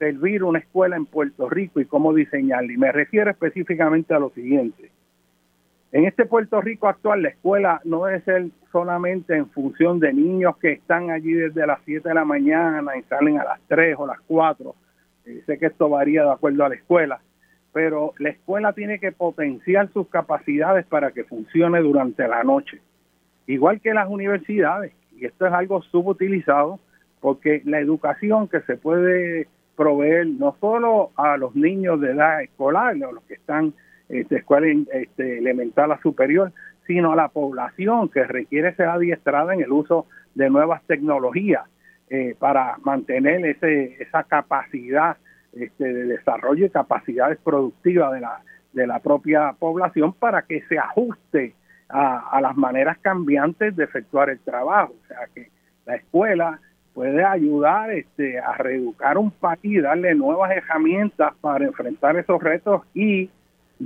servir una escuela en Puerto Rico y cómo diseñarla. Y me refiero específicamente a lo siguiente. En este Puerto Rico actual, la escuela no debe ser solamente en función de niños que están allí desde las 7 de la mañana y salen a las 3 o las 4. Eh, sé que esto varía de acuerdo a la escuela, pero la escuela tiene que potenciar sus capacidades para que funcione durante la noche, igual que las universidades, y esto es algo subutilizado, porque la educación que se puede proveer no solo a los niños de edad escolar, a los que están este, escuela este, elemental a superior, sino a la población que requiere ser adiestrada en el uso de nuevas tecnologías eh, para mantener ese, esa capacidad este, de desarrollo y capacidades productivas de la, de la propia población para que se ajuste a, las maneras cambiantes de efectuar el trabajo. O sea que la escuela puede ayudar este, a reeducar un país, darle nuevas herramientas para enfrentar esos retos y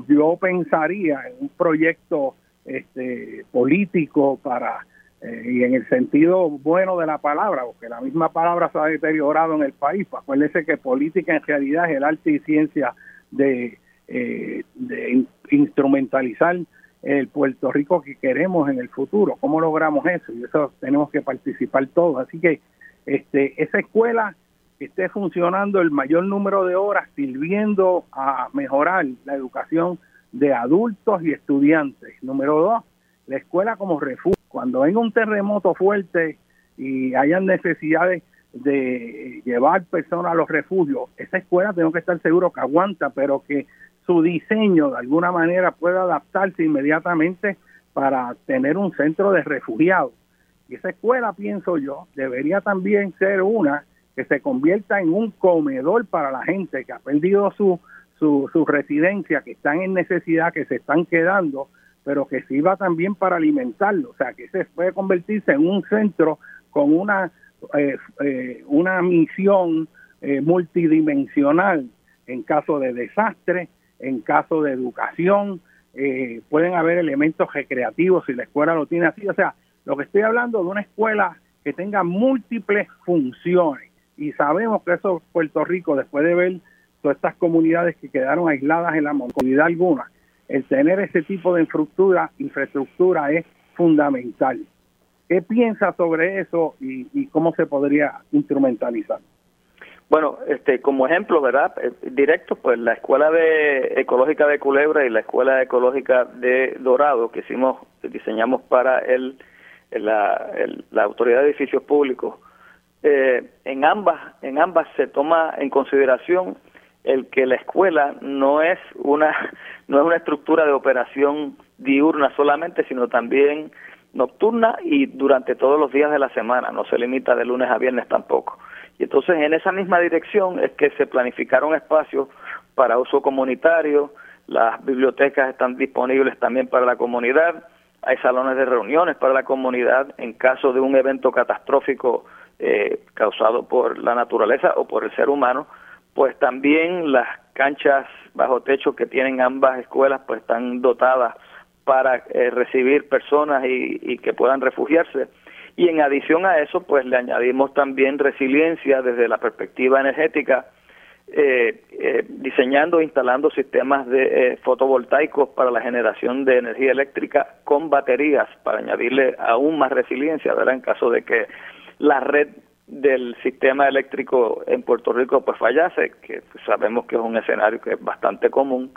yo pensaría en un proyecto este, político para eh, y en el sentido bueno de la palabra, porque la misma palabra se ha deteriorado en el país. Acuérdese que política en realidad es el arte y ciencia de, eh, de instrumentalizar el Puerto Rico que queremos en el futuro. ¿Cómo logramos eso? Y eso tenemos que participar todos. Así que este, esa escuela que esté funcionando el mayor número de horas sirviendo a mejorar la educación de adultos y estudiantes. Número dos, la escuela como refugio cuando venga un terremoto fuerte y hayan necesidades de llevar personas a los refugios, esa escuela tengo que estar seguro que aguanta, pero que su diseño de alguna manera pueda adaptarse inmediatamente para tener un centro de refugiados. Y esa escuela, pienso yo, debería también ser una que se convierta en un comedor para la gente que ha perdido su, su, su residencia, que están en necesidad, que se están quedando, pero que sirva también para alimentarlo, o sea, que se puede convertirse en un centro con una, eh, eh, una misión eh, multidimensional en caso de desastre, en caso de educación, pueden haber elementos recreativos si la escuela lo tiene así, o sea, lo que estoy hablando de una escuela que tenga múltiples funciones. Y sabemos que eso Puerto Rico, después de ver todas estas comunidades que quedaron aisladas en la comunidad alguna, el tener ese tipo de infraestructura, infraestructura es fundamental. ¿Qué piensa sobre eso y, cómo se podría instrumentalizar? Bueno, este, como ejemplo, ¿verdad? Eh, directo, pues la Escuela de Ecológica de Culebra y la Escuela Ecológica de Dorado, que hicimos, diseñamos para el, la, la Autoridad de Edificios Públicos, eh, en ambas, en ambas se toma en consideración el que la escuela no es una no es una estructura de operación diurna solamente, sino también nocturna y durante todos los días de la semana, no se limita de lunes a viernes tampoco. Y entonces en esa misma dirección es que se planificaron espacios para uso comunitario, las bibliotecas están disponibles también para la comunidad, hay salones de reuniones para la comunidad en caso de un evento catastrófico eh, causado por la naturaleza o por el ser humano, pues también las canchas bajo techo que tienen ambas escuelas pues están dotadas para eh, recibir personas y, que puedan refugiarse. Y en adición a eso, pues le añadimos también resiliencia desde la perspectiva energética, eh, eh, diseñando e instalando sistemas de fotovoltaicos para la generación de energía eléctrica con baterías para añadirle aún más resiliencia, ¿verdad? En caso de que la red del sistema eléctrico en Puerto Rico pues fallase, que sabemos que es un escenario que es bastante común.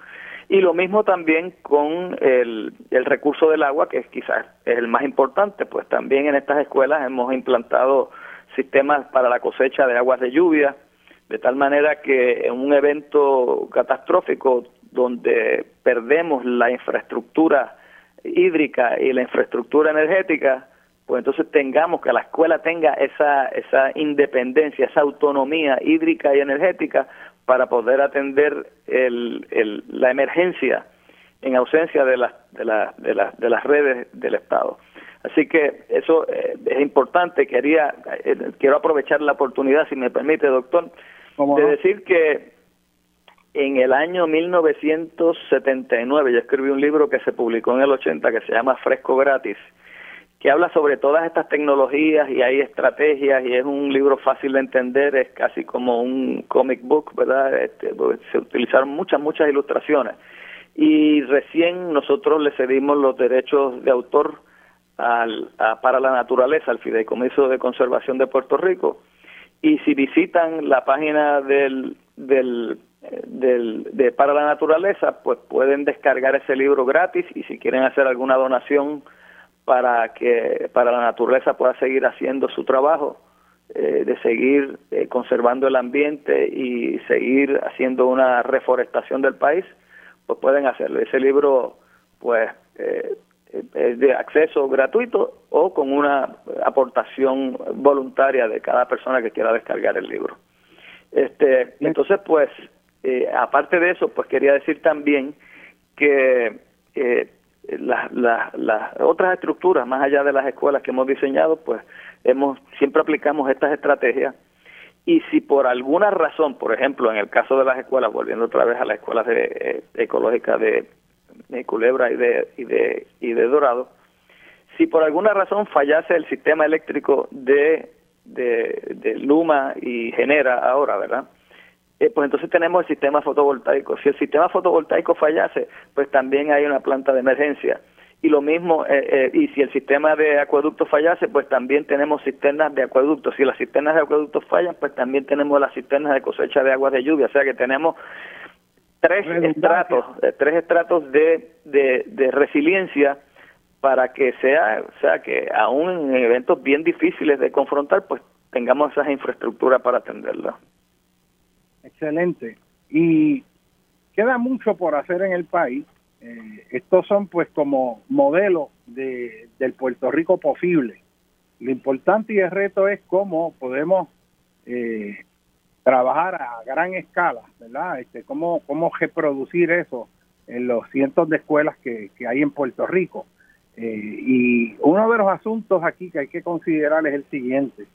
Y lo mismo también con el, el recurso del agua, que es quizás es el más importante, pues también en estas escuelas hemos implantado sistemas para la cosecha de aguas de lluvia, de tal manera que en un evento catastrófico donde perdemos la infraestructura hídrica y la infraestructura energética, pues entonces tengamos que la escuela tenga esa, esa independencia, esa autonomía hídrica y energética para poder atender el, el, la emergencia en ausencia de las, de, la, de, la, de las redes del Estado. Así que eso eh, es importante. Quería, eh, quiero aprovechar la oportunidad, si me permite, doctor, de decir que en el año 1979 yo escribí un libro que se publicó en el 80 que se llama Fresco Gratis que habla sobre todas estas tecnologías y hay estrategias y es un libro fácil de entender, es casi como un comic book, ¿verdad? Este, pues, se utilizaron muchas, muchas ilustraciones. Y recién nosotros le cedimos los derechos de autor al, para la naturaleza, al Fideicomiso de Conservación de Puerto Rico. Y si visitan la página del, del, del, de Para la Naturaleza, pues pueden descargar ese libro gratis y si quieren hacer alguna donación, para que para la naturaleza pueda seguir haciendo su trabajo eh, de seguir eh, conservando el ambiente y seguir haciendo una reforestación del país pues pueden hacerlo. Ese libro pues eh, es de acceso gratuito o con una aportación voluntaria de cada persona que quiera descargar el libro. Este entonces pues aparte de eso pues quería decir también que las, las, otras estructuras más allá de las escuelas que hemos diseñado, pues hemos siempre aplicamos estas estrategias y si por alguna razón, por ejemplo, en el caso de las escuelas, volviendo otra vez a las escuelas de, eh, ecológicas de, Culebra y de, y de y de Dorado, si por alguna razón fallase el sistema eléctrico de, de, de Luma y Genera ahora, ¿verdad? Eh, pues entonces tenemos el sistema fotovoltaico. Si el sistema fotovoltaico fallase, pues también hay una planta de emergencia. Y lo mismo, eh, eh, y si el sistema de acueductos fallase, pues también tenemos cisternas de acueductos. Si las cisternas de acueductos fallan, pues también tenemos las cisternas de cosecha de aguas de lluvia. O sea que tenemos tres estratos, tres estratos de, de, de resiliencia para que sea, o sea, que aún en eventos bien difíciles de confrontar, pues tengamos esas infraestructuras para atenderlas. Excelente. Y queda mucho por hacer en el país. Eh, estos son pues como modelos de, del Puerto Rico posible. Lo importante y el reto es cómo podemos eh, trabajar a gran escala, ¿verdad? Este, cómo, cómo reproducir eso en los cientos de escuelas que, hay en Puerto Rico. Eh, y uno de los asuntos aquí que hay que considerar es el siguiente.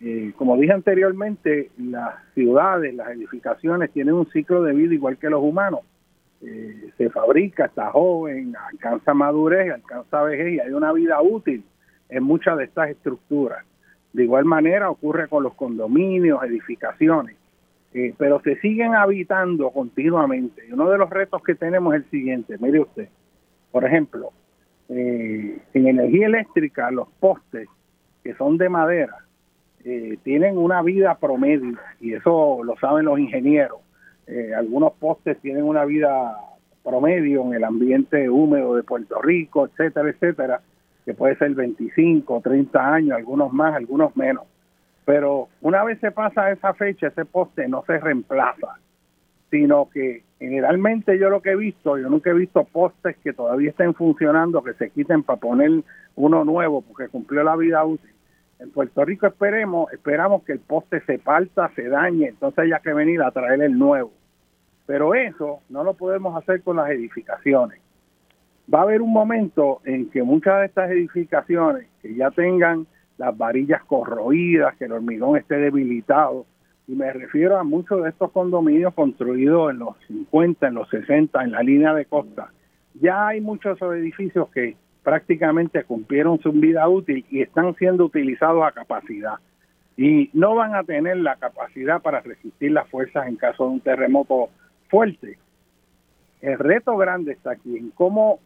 Eh, como dije anteriormente, las ciudades, las edificaciones tienen un ciclo de vida igual que los humanos. Eh, se fabrica, está joven, alcanza madurez, alcanza vejez y hay una vida útil en muchas de estas estructuras. De igual manera ocurre con los condominios, edificaciones, eh, pero se siguen habitando continuamente. Y uno de los retos que tenemos es el siguiente, mire usted, por ejemplo, en energía eléctrica los postes que son de madera eh, tienen una vida promedio y eso lo saben los ingenieros. Eh, algunos postes tienen una vida promedio en el ambiente húmedo de Puerto Rico, etcétera, etcétera, que puede ser 25, 30 años, algunos más, algunos menos. Pero una vez se pasa esa fecha, ese poste no se reemplaza, sino que generalmente yo lo que he visto, yo nunca he visto postes que todavía estén funcionando, que se quiten para poner uno nuevo porque cumplió la vida útil en Puerto Rico esperemos, esperamos que el poste se parta, se dañe, entonces haya que venir a traer el nuevo. Pero eso no lo podemos hacer con las edificaciones. Va a haber un momento en que muchas de estas edificaciones que ya tengan las varillas corroídas, que el hormigón esté debilitado, y me refiero a muchos de estos condominios construidos en los 50, en los 60, en la línea de costa, ya hay muchos edificios que prácticamente cumplieron su vida útil y están siendo utilizados a capacidad. Y no van a tener la capacidad para resistir las fuerzas en caso de un terremoto fuerte. El reto grande está aquí en cómo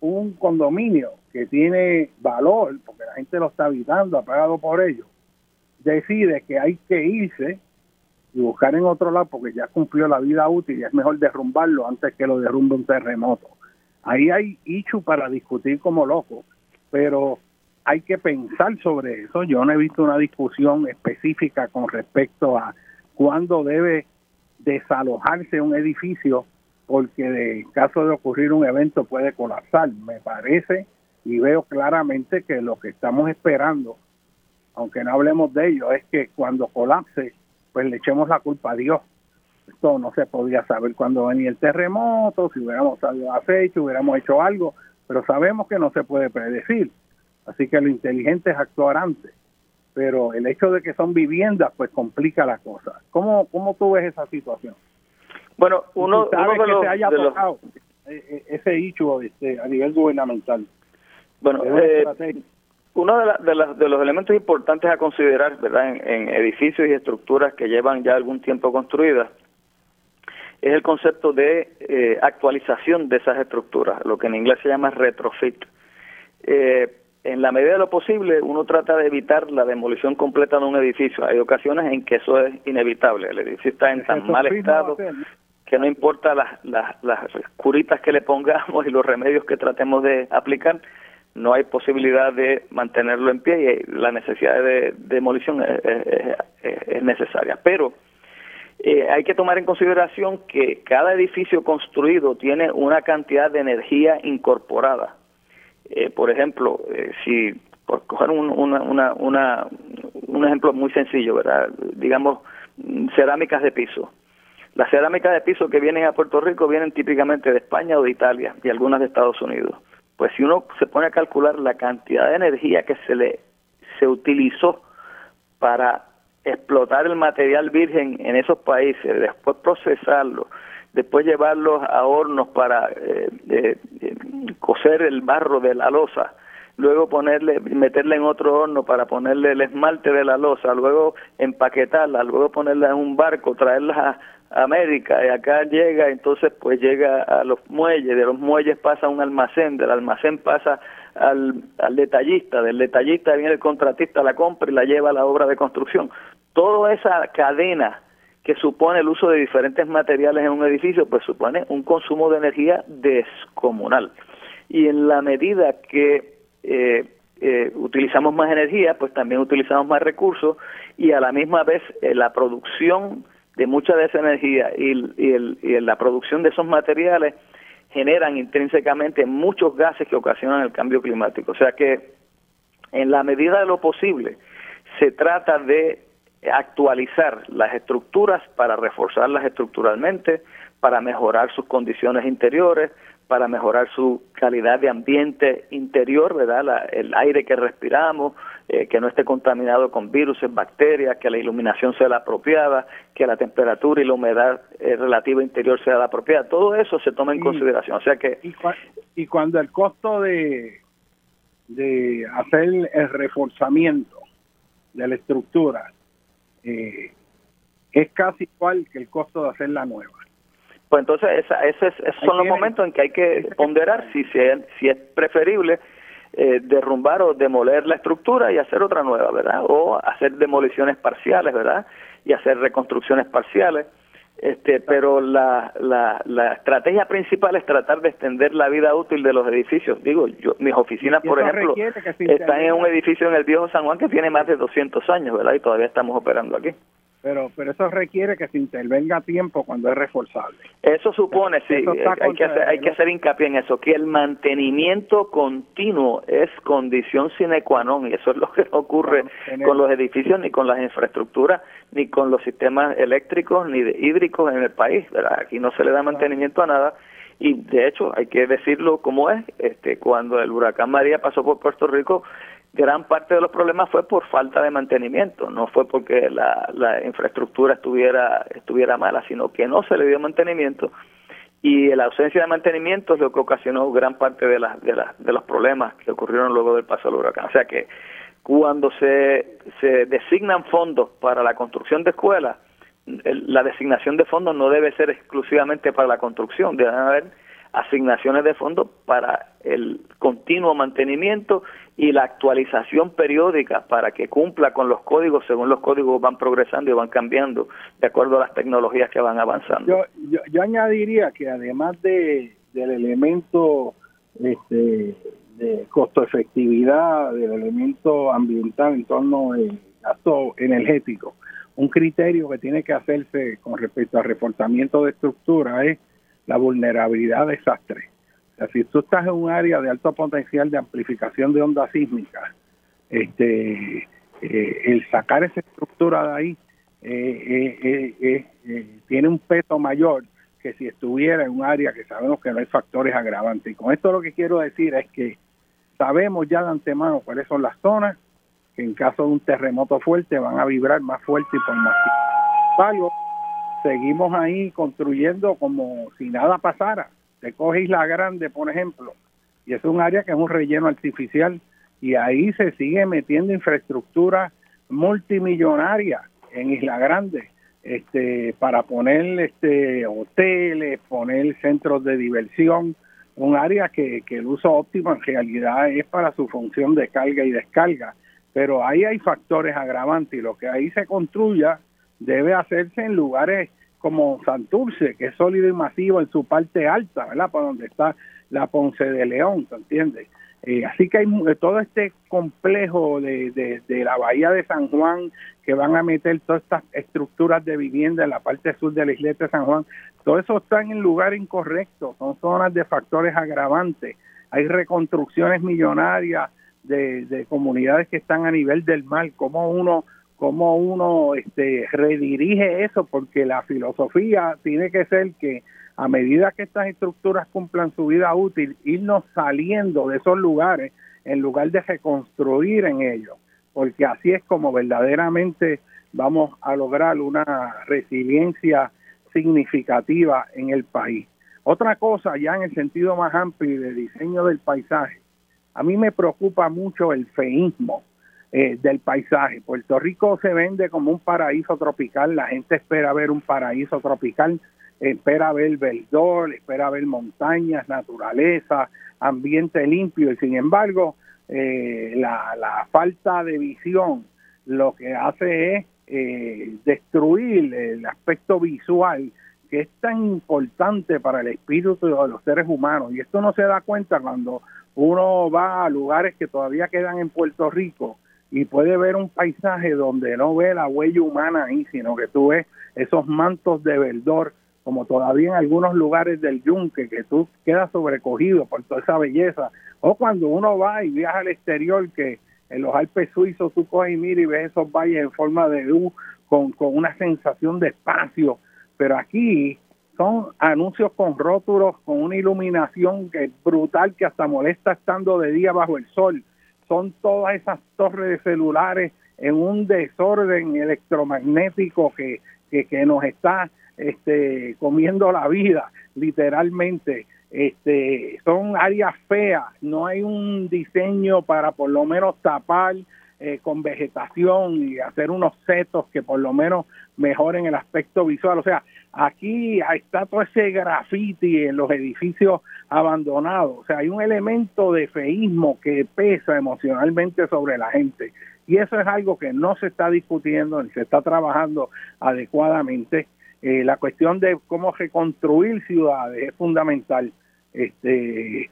un condominio que tiene valor, porque la gente lo está habitando, ha pagado por ello, decide que hay que irse y buscar en otro lado porque ya cumplió la vida útil y es mejor derrumbarlo antes que lo derrumbe un terremoto. Ahí hay hecho para discutir como loco, pero hay que pensar sobre eso. Yo no he visto una discusión específica con respecto a cuándo debe desalojarse un edificio porque en caso de ocurrir un evento puede colapsar. Me parece y veo claramente que lo que estamos esperando, aunque no hablemos de ello, es que cuando colapse, pues le echemos la culpa a Dios esto no se podía saber cuándo venía el terremoto, si hubiéramos salido a fecha, hubiéramos hecho algo, pero sabemos que no se puede predecir. Así que lo inteligente es actuar antes. Pero el hecho de que son viviendas, pues complica la cosa. ¿Cómo, cómo tú ves esa situación? Bueno, uno, de que se haya tocado e, e, ese hecho este, a nivel gubernamental. Bueno, eh, uno de, de, los elementos importantes a considerar ¿verdad? en, edificios y estructuras que llevan ya algún tiempo construidas es el concepto de eh, actualización de esas estructuras, lo que en inglés se llama retrofit. Eh, en la medida de lo posible, uno trata de evitar la demolición completa de un edificio. Hay ocasiones en que eso es inevitable. El edificio está en tan mal estado que no importa las, las, las curitas que le pongamos y los remedios que tratemos de aplicar, no hay posibilidad de mantenerlo en pie y la necesidad de, demolición es, es necesaria. Pero eh, hay que tomar en consideración que cada edificio construido tiene una cantidad de energía incorporada. Eh, por ejemplo, eh, si por coger un, una, una, una, un ejemplo muy sencillo, ¿verdad? Digamos, cerámicas de piso. Las cerámicas de piso que vienen a Puerto Rico vienen típicamente de España o de Italia y algunas de Estados Unidos. Pues si uno se pone a calcular la cantidad de energía que se le se utilizó para explotar el material virgen en esos países, después procesarlo, después llevarlo a hornos para eh, eh, coser el barro de la losa, luego ponerle, meterla en otro horno para ponerle el esmalte de la losa, luego empaquetarla, luego ponerla en un barco, traerla a América y acá llega, entonces pues llega a los muelles, de los muelles pasa a un almacén, del almacén pasa al, al detallista, del detallista viene el contratista, la compra y la lleva a la obra de construcción toda esa cadena que supone el uso de diferentes materiales en un edificio, pues supone un consumo de energía descomunal. Y en la medida que eh, eh, utilizamos más energía, pues también utilizamos más recursos y a la misma vez eh, la producción de mucha de esa energía y, y la producción de esos materiales generan intrínsecamente muchos gases que ocasionan el cambio climático. O sea que en la medida de lo posible se trata de actualizar las estructuras para reforzarlas estructuralmente, para mejorar sus condiciones interiores, para mejorar su calidad de ambiente interior, ¿verdad? el aire que respiramos, eh, que no esté contaminado con virus, bacterias, que la iluminación sea la apropiada, que la temperatura y la humedad eh, relativa interior sea la apropiada. Todo eso se toma en consideración. O sea que y, cuando el costo de de hacer el reforzamiento de la estructura eh, es casi igual que el costo de hacer la nueva. Pues entonces esa, ese esos son los momentos en que hay que ponderar si, si es preferible eh, derrumbar o demoler la estructura y hacer otra nueva, ¿verdad? O hacer demoliciones parciales, ¿verdad? Y hacer reconstrucciones parciales. Este, pero la, la, la estrategia principal es tratar de extender la vida útil de los edificios. Digo, yo, mis oficinas, por ejemplo, están en un edificio en el viejo San Juan que tiene más de 200 años, ¿verdad? Y todavía estamos operando aquí pero pero eso requiere que se intervenga a tiempo cuando es reforzable. Eso supone, sí, hay que, hacer, hay que hacer hincapié en eso, que el mantenimiento continuo es condición sine qua non y eso es lo que no ocurre con los edificios, ni con las infraestructuras, ni con los sistemas eléctricos, ni de hídricos en el país, ¿verdad? Aquí no se le da mantenimiento a nada y de hecho hay que decirlo como es, este cuando el huracán María pasó por Puerto Rico, gran parte de los problemas fue por falta de mantenimiento, no fue porque la, la infraestructura estuviera, estuviera mala, sino que no se le dio mantenimiento y la ausencia de mantenimiento es lo que ocasionó gran parte de, las de, las de los problemas que ocurrieron luego del paso del huracán. O sea que cuando se, se designan fondos para la construcción de escuelas, la designación de fondos no debe ser exclusivamente para la construcción, deben haber asignaciones de fondos para el continuo mantenimiento y la actualización periódica para que cumpla con los códigos según los códigos van progresando y van cambiando de acuerdo a las tecnologías que van avanzando. Yo, yo, añadiría que además de, del elemento este, de costo efectividad, del elemento ambiental en torno al gasto energético, un criterio que tiene que hacerse con respecto al reforzamiento de estructura es la vulnerabilidad a desastres. Si tú estás en un área de alto potencial de amplificación de ondas sísmicas, este, eh, el sacar esa estructura de ahí eh, eh, tiene un peso mayor que si estuviera en un área que sabemos que no hay factores agravantes. Y con esto lo que quiero decir es que sabemos ya de antemano cuáles son las zonas que en caso de un terremoto fuerte van a vibrar más fuerte y por más tiempo seguimos ahí construyendo como si nada pasara. Se coge Isla Grande, por ejemplo, y es un área que es un relleno artificial y ahí se sigue metiendo infraestructura multimillonaria en Isla Grande este para poner este hoteles, poner centros de diversión, un área que, que el uso óptimo en realidad es para su función de carga y descarga, pero ahí hay factores agravantes y lo que ahí se construya debe hacerse en lugares como Santurce, que es sólido y masivo en su parte alta, ¿verdad? Por donde está la Ponce de León, ¿te entiendes? Eh, así que hay todo este complejo de, de, la bahía de San Juan que van a meter todas estas estructuras de vivienda en la parte sur de la isleta de San Juan, todo eso está en lugar incorrecto, son zonas de factores agravantes, hay reconstrucciones millonarias de, de comunidades que están a nivel del mar, como uno cómo uno este, redirige eso, porque la filosofía tiene que ser que a medida que estas estructuras cumplan su vida útil, irnos saliendo de esos lugares en lugar de reconstruir en ellos, porque así es como verdaderamente vamos a lograr una resiliencia significativa en el país. Otra cosa, ya en el sentido más amplio de diseño del paisaje, a mí me preocupa mucho el feísmo eh, del paisaje. Puerto Rico se vende como un paraíso tropical, la gente espera ver un paraíso tropical, espera ver verdor, espera ver montañas, naturaleza, ambiente limpio y sin embargo eh, la, falta de visión lo que hace es eh, destruir el aspecto visual que es tan importante para el espíritu de los seres humanos y esto no se da cuenta cuando uno va a lugares que todavía quedan en Puerto Rico y puede ver un paisaje donde no ve la huella humana ahí, sino que tú ves esos mantos de verdor, como todavía en algunos lugares del yunque, que tú quedas sobrecogido por toda esa belleza, o cuando uno va y viaja al exterior, que, En los Alpes suizos tú coges y miras y ves esos valles en forma de U con, con una sensación de espacio, pero aquí son anuncios con rótulos, con una iluminación que es brutal, que hasta molesta estando de día bajo el sol. Son todas esas torres de celulares en un desorden electromagnético que, que, nos está este, comiendo la vida, literalmente. Este, son áreas feas, no hay un diseño para por lo menos tapar eh, con vegetación y hacer unos setos que por lo menos mejoren el aspecto visual. O sea, aquí está todo ese graffiti en los edificios abandonados. O sea, hay un elemento de feísmo que pesa emocionalmente sobre la gente. Y eso es algo que no se está discutiendo ni se está trabajando adecuadamente. Eh, la cuestión de cómo reconstruir ciudades es fundamental. Este, eh,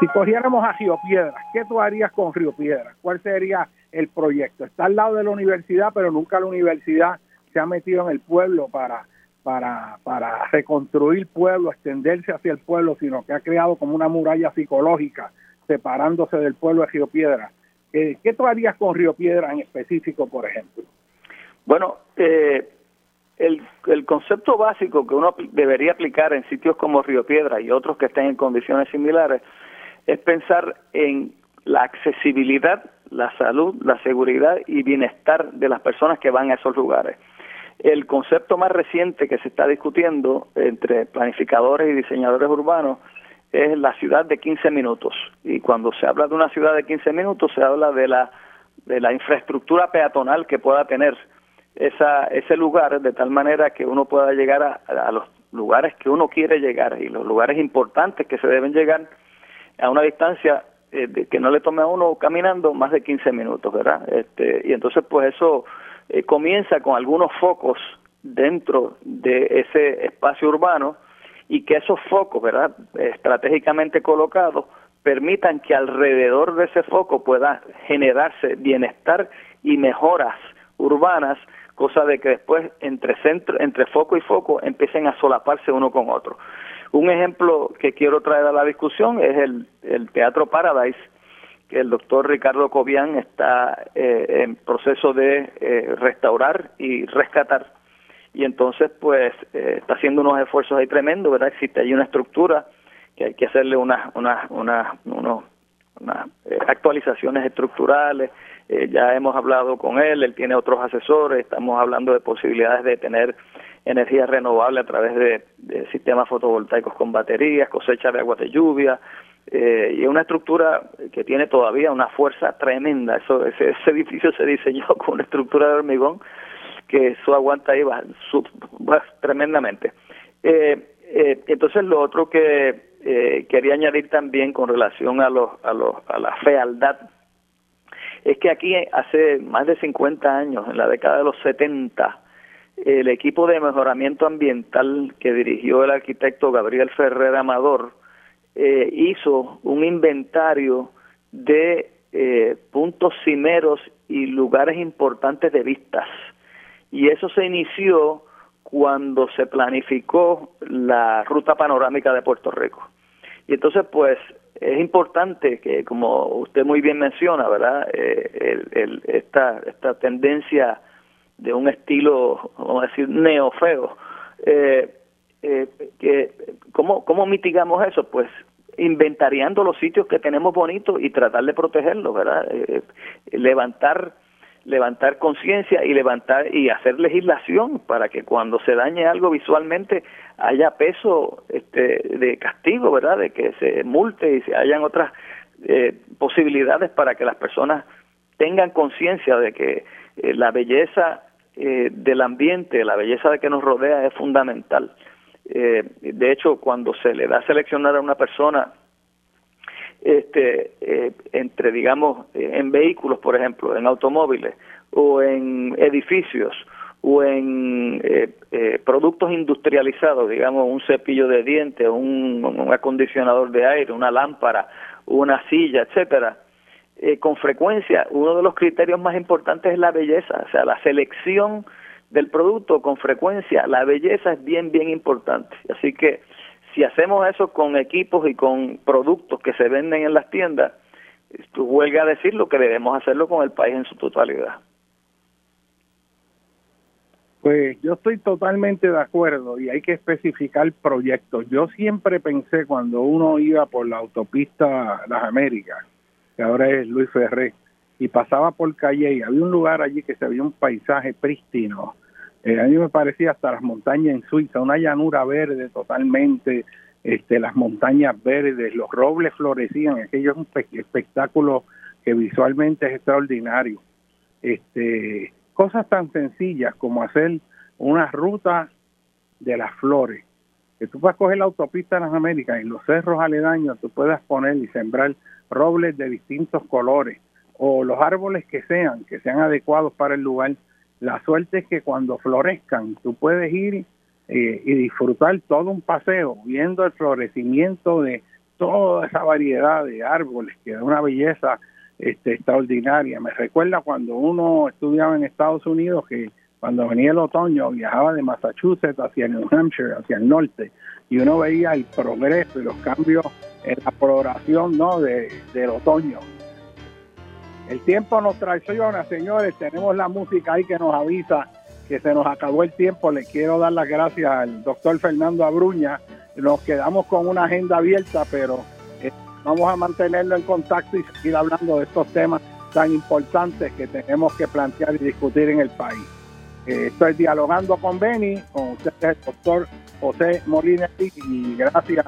si cogiéramos a Río Piedras, ¿qué tú harías con Río Piedras? ¿Cuál sería el proyecto. Está al lado de la universidad, pero nunca la universidad se ha metido en el pueblo para, para, para reconstruir pueblo, extenderse hacia el pueblo, sino que ha creado como una muralla psicológica separándose del pueblo de Río Piedra. ¿Qué, qué tú harías con Río Piedra en específico, por ejemplo? Bueno, eh, el, el concepto básico que uno debería aplicar en sitios como Río Piedra y otros que estén en condiciones similares es pensar en la accesibilidad la salud, la seguridad y bienestar de las personas que van a esos lugares. El concepto más reciente que se está discutiendo entre planificadores y diseñadores urbanos es la ciudad de 15 minutos. Y cuando se habla de una ciudad de 15 minutos, se habla de la, de la infraestructura peatonal que pueda tener esa, ese lugar, de tal manera que uno pueda llegar a, a los lugares que uno quiere llegar y los lugares importantes que se deben llegar a una distancia eh, que no le tome a uno caminando más de 15 minutos, ¿verdad? Este, y entonces pues eso eh, comienza con algunos focos dentro de ese espacio urbano y que esos focos, ¿verdad? Estratégicamente colocados permitan que alrededor de ese foco pueda generarse bienestar y mejoras urbanas, cosa de que después entre centro, entre foco y foco empiecen a solaparse uno con otro. Un ejemplo que quiero traer a la discusión es el, el Teatro Paradise, que el doctor Ricardo Cobian está eh, en proceso de eh, restaurar y rescatar. Y entonces, pues, eh, está haciendo unos esfuerzos ahí tremendos, ¿verdad? Existe ahí una estructura que hay que hacerle unas una, una, unos, unas actualizaciones estructurales. ya hemos hablado con él, él tiene otros asesores, estamos hablando de posibilidades de tener energía renovable a través de, sistemas fotovoltaicos con baterías, cosecha de agua de lluvia, eh, y es una estructura que tiene todavía una fuerza tremenda. Eso, ese, edificio se diseñó con una estructura de hormigón que eso aguanta ahí va, tremendamente. Eh, eh, entonces lo otro que quería añadir también con relación a, los, a, los, a la fealdad es que aquí hace más de 50 años, en la década de los 70, el equipo de mejoramiento ambiental que dirigió el arquitecto Gabriel Ferrer Amador eh, hizo un inventario de eh, puntos cimeros y lugares importantes de vistas. Y eso se inició cuando se planificó la ruta panorámica de Puerto Rico. Y entonces, pues, es importante que, como usted muy bien menciona, ¿verdad? Eh, el, esta, esta tendencia de un estilo, vamos a decir, neofeo. Eh, eh, que, ¿cómo, ¿Cómo mitigamos eso? Pues inventariando los sitios que tenemos bonitos y tratar de protegerlos, ¿verdad? Eh, levantar levantar conciencia y levantar y hacer legislación para que cuando se dañe algo visualmente haya peso este, de castigo, ¿verdad? De que se multe y se hayan otras eh, posibilidades para que las personas tengan conciencia de que la belleza eh, del ambiente, la belleza de que nos rodea es fundamental. Eh, de hecho, cuando se le da a seleccionar a una persona este, eh, entre, digamos, en vehículos, por ejemplo, en automóviles o en edificios o en productos industrializados, digamos, un cepillo de dientes, un, un acondicionador de aire, una lámpara, una silla, etcétera, eh, con frecuencia uno de los criterios más importantes es la belleza, o sea, la selección del producto con frecuencia, la belleza es bien, bien importante. Así que si hacemos eso con equipos y con productos que se venden en las tiendas, huelga a decir lo que debemos hacerlo con el país en su totalidad. Pues yo estoy totalmente de acuerdo y hay que especificar proyectos. Yo siempre pensé cuando uno iba por la autopista Las Américas, que ahora es Luis Ferré, y pasaba por Calle y había un lugar allí que se veía un paisaje prístino. Eh, a mí me parecía hasta las montañas en Suiza, una llanura verde totalmente, este, las montañas verdes, los robles florecían, aquello es un espectáculo que visualmente es extraordinario. Este, cosas tan sencillas como hacer una ruta de las flores, que tú puedas coger la autopista en las Américas y los cerros aledaños, tú puedas poner y sembrar robles de distintos colores o los árboles que sean, que sean adecuados para el lugar. La suerte es que cuando florezcan, tú puedes ir eh, y disfrutar todo un paseo viendo el florecimiento de toda esa variedad de árboles que da una belleza este, extraordinaria. Me recuerda cuando uno estudiaba en Estados Unidos que cuando venía el otoño viajaba de Massachusetts hacia New Hampshire, hacia el norte, y uno veía el progreso y los cambios en la floración ¿no? de, del otoño. El tiempo nos traiciona, señores. Tenemos la música ahí que nos avisa que se nos acabó el tiempo. Le quiero dar las gracias al doctor Fernando Abruña. Nos quedamos con una agenda abierta, pero eh, vamos a mantenerlo en contacto y seguir hablando de estos temas tan importantes que tenemos que plantear y discutir en el país. Eh, estoy dialogando con Beni, con usted, el doctor José Molina, y gracias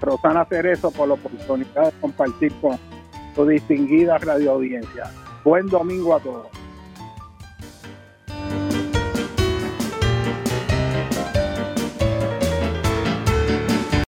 Rosana Cerezo por la oportunidad de compartir con su distinguida radio audiencia. Buen domingo a todos.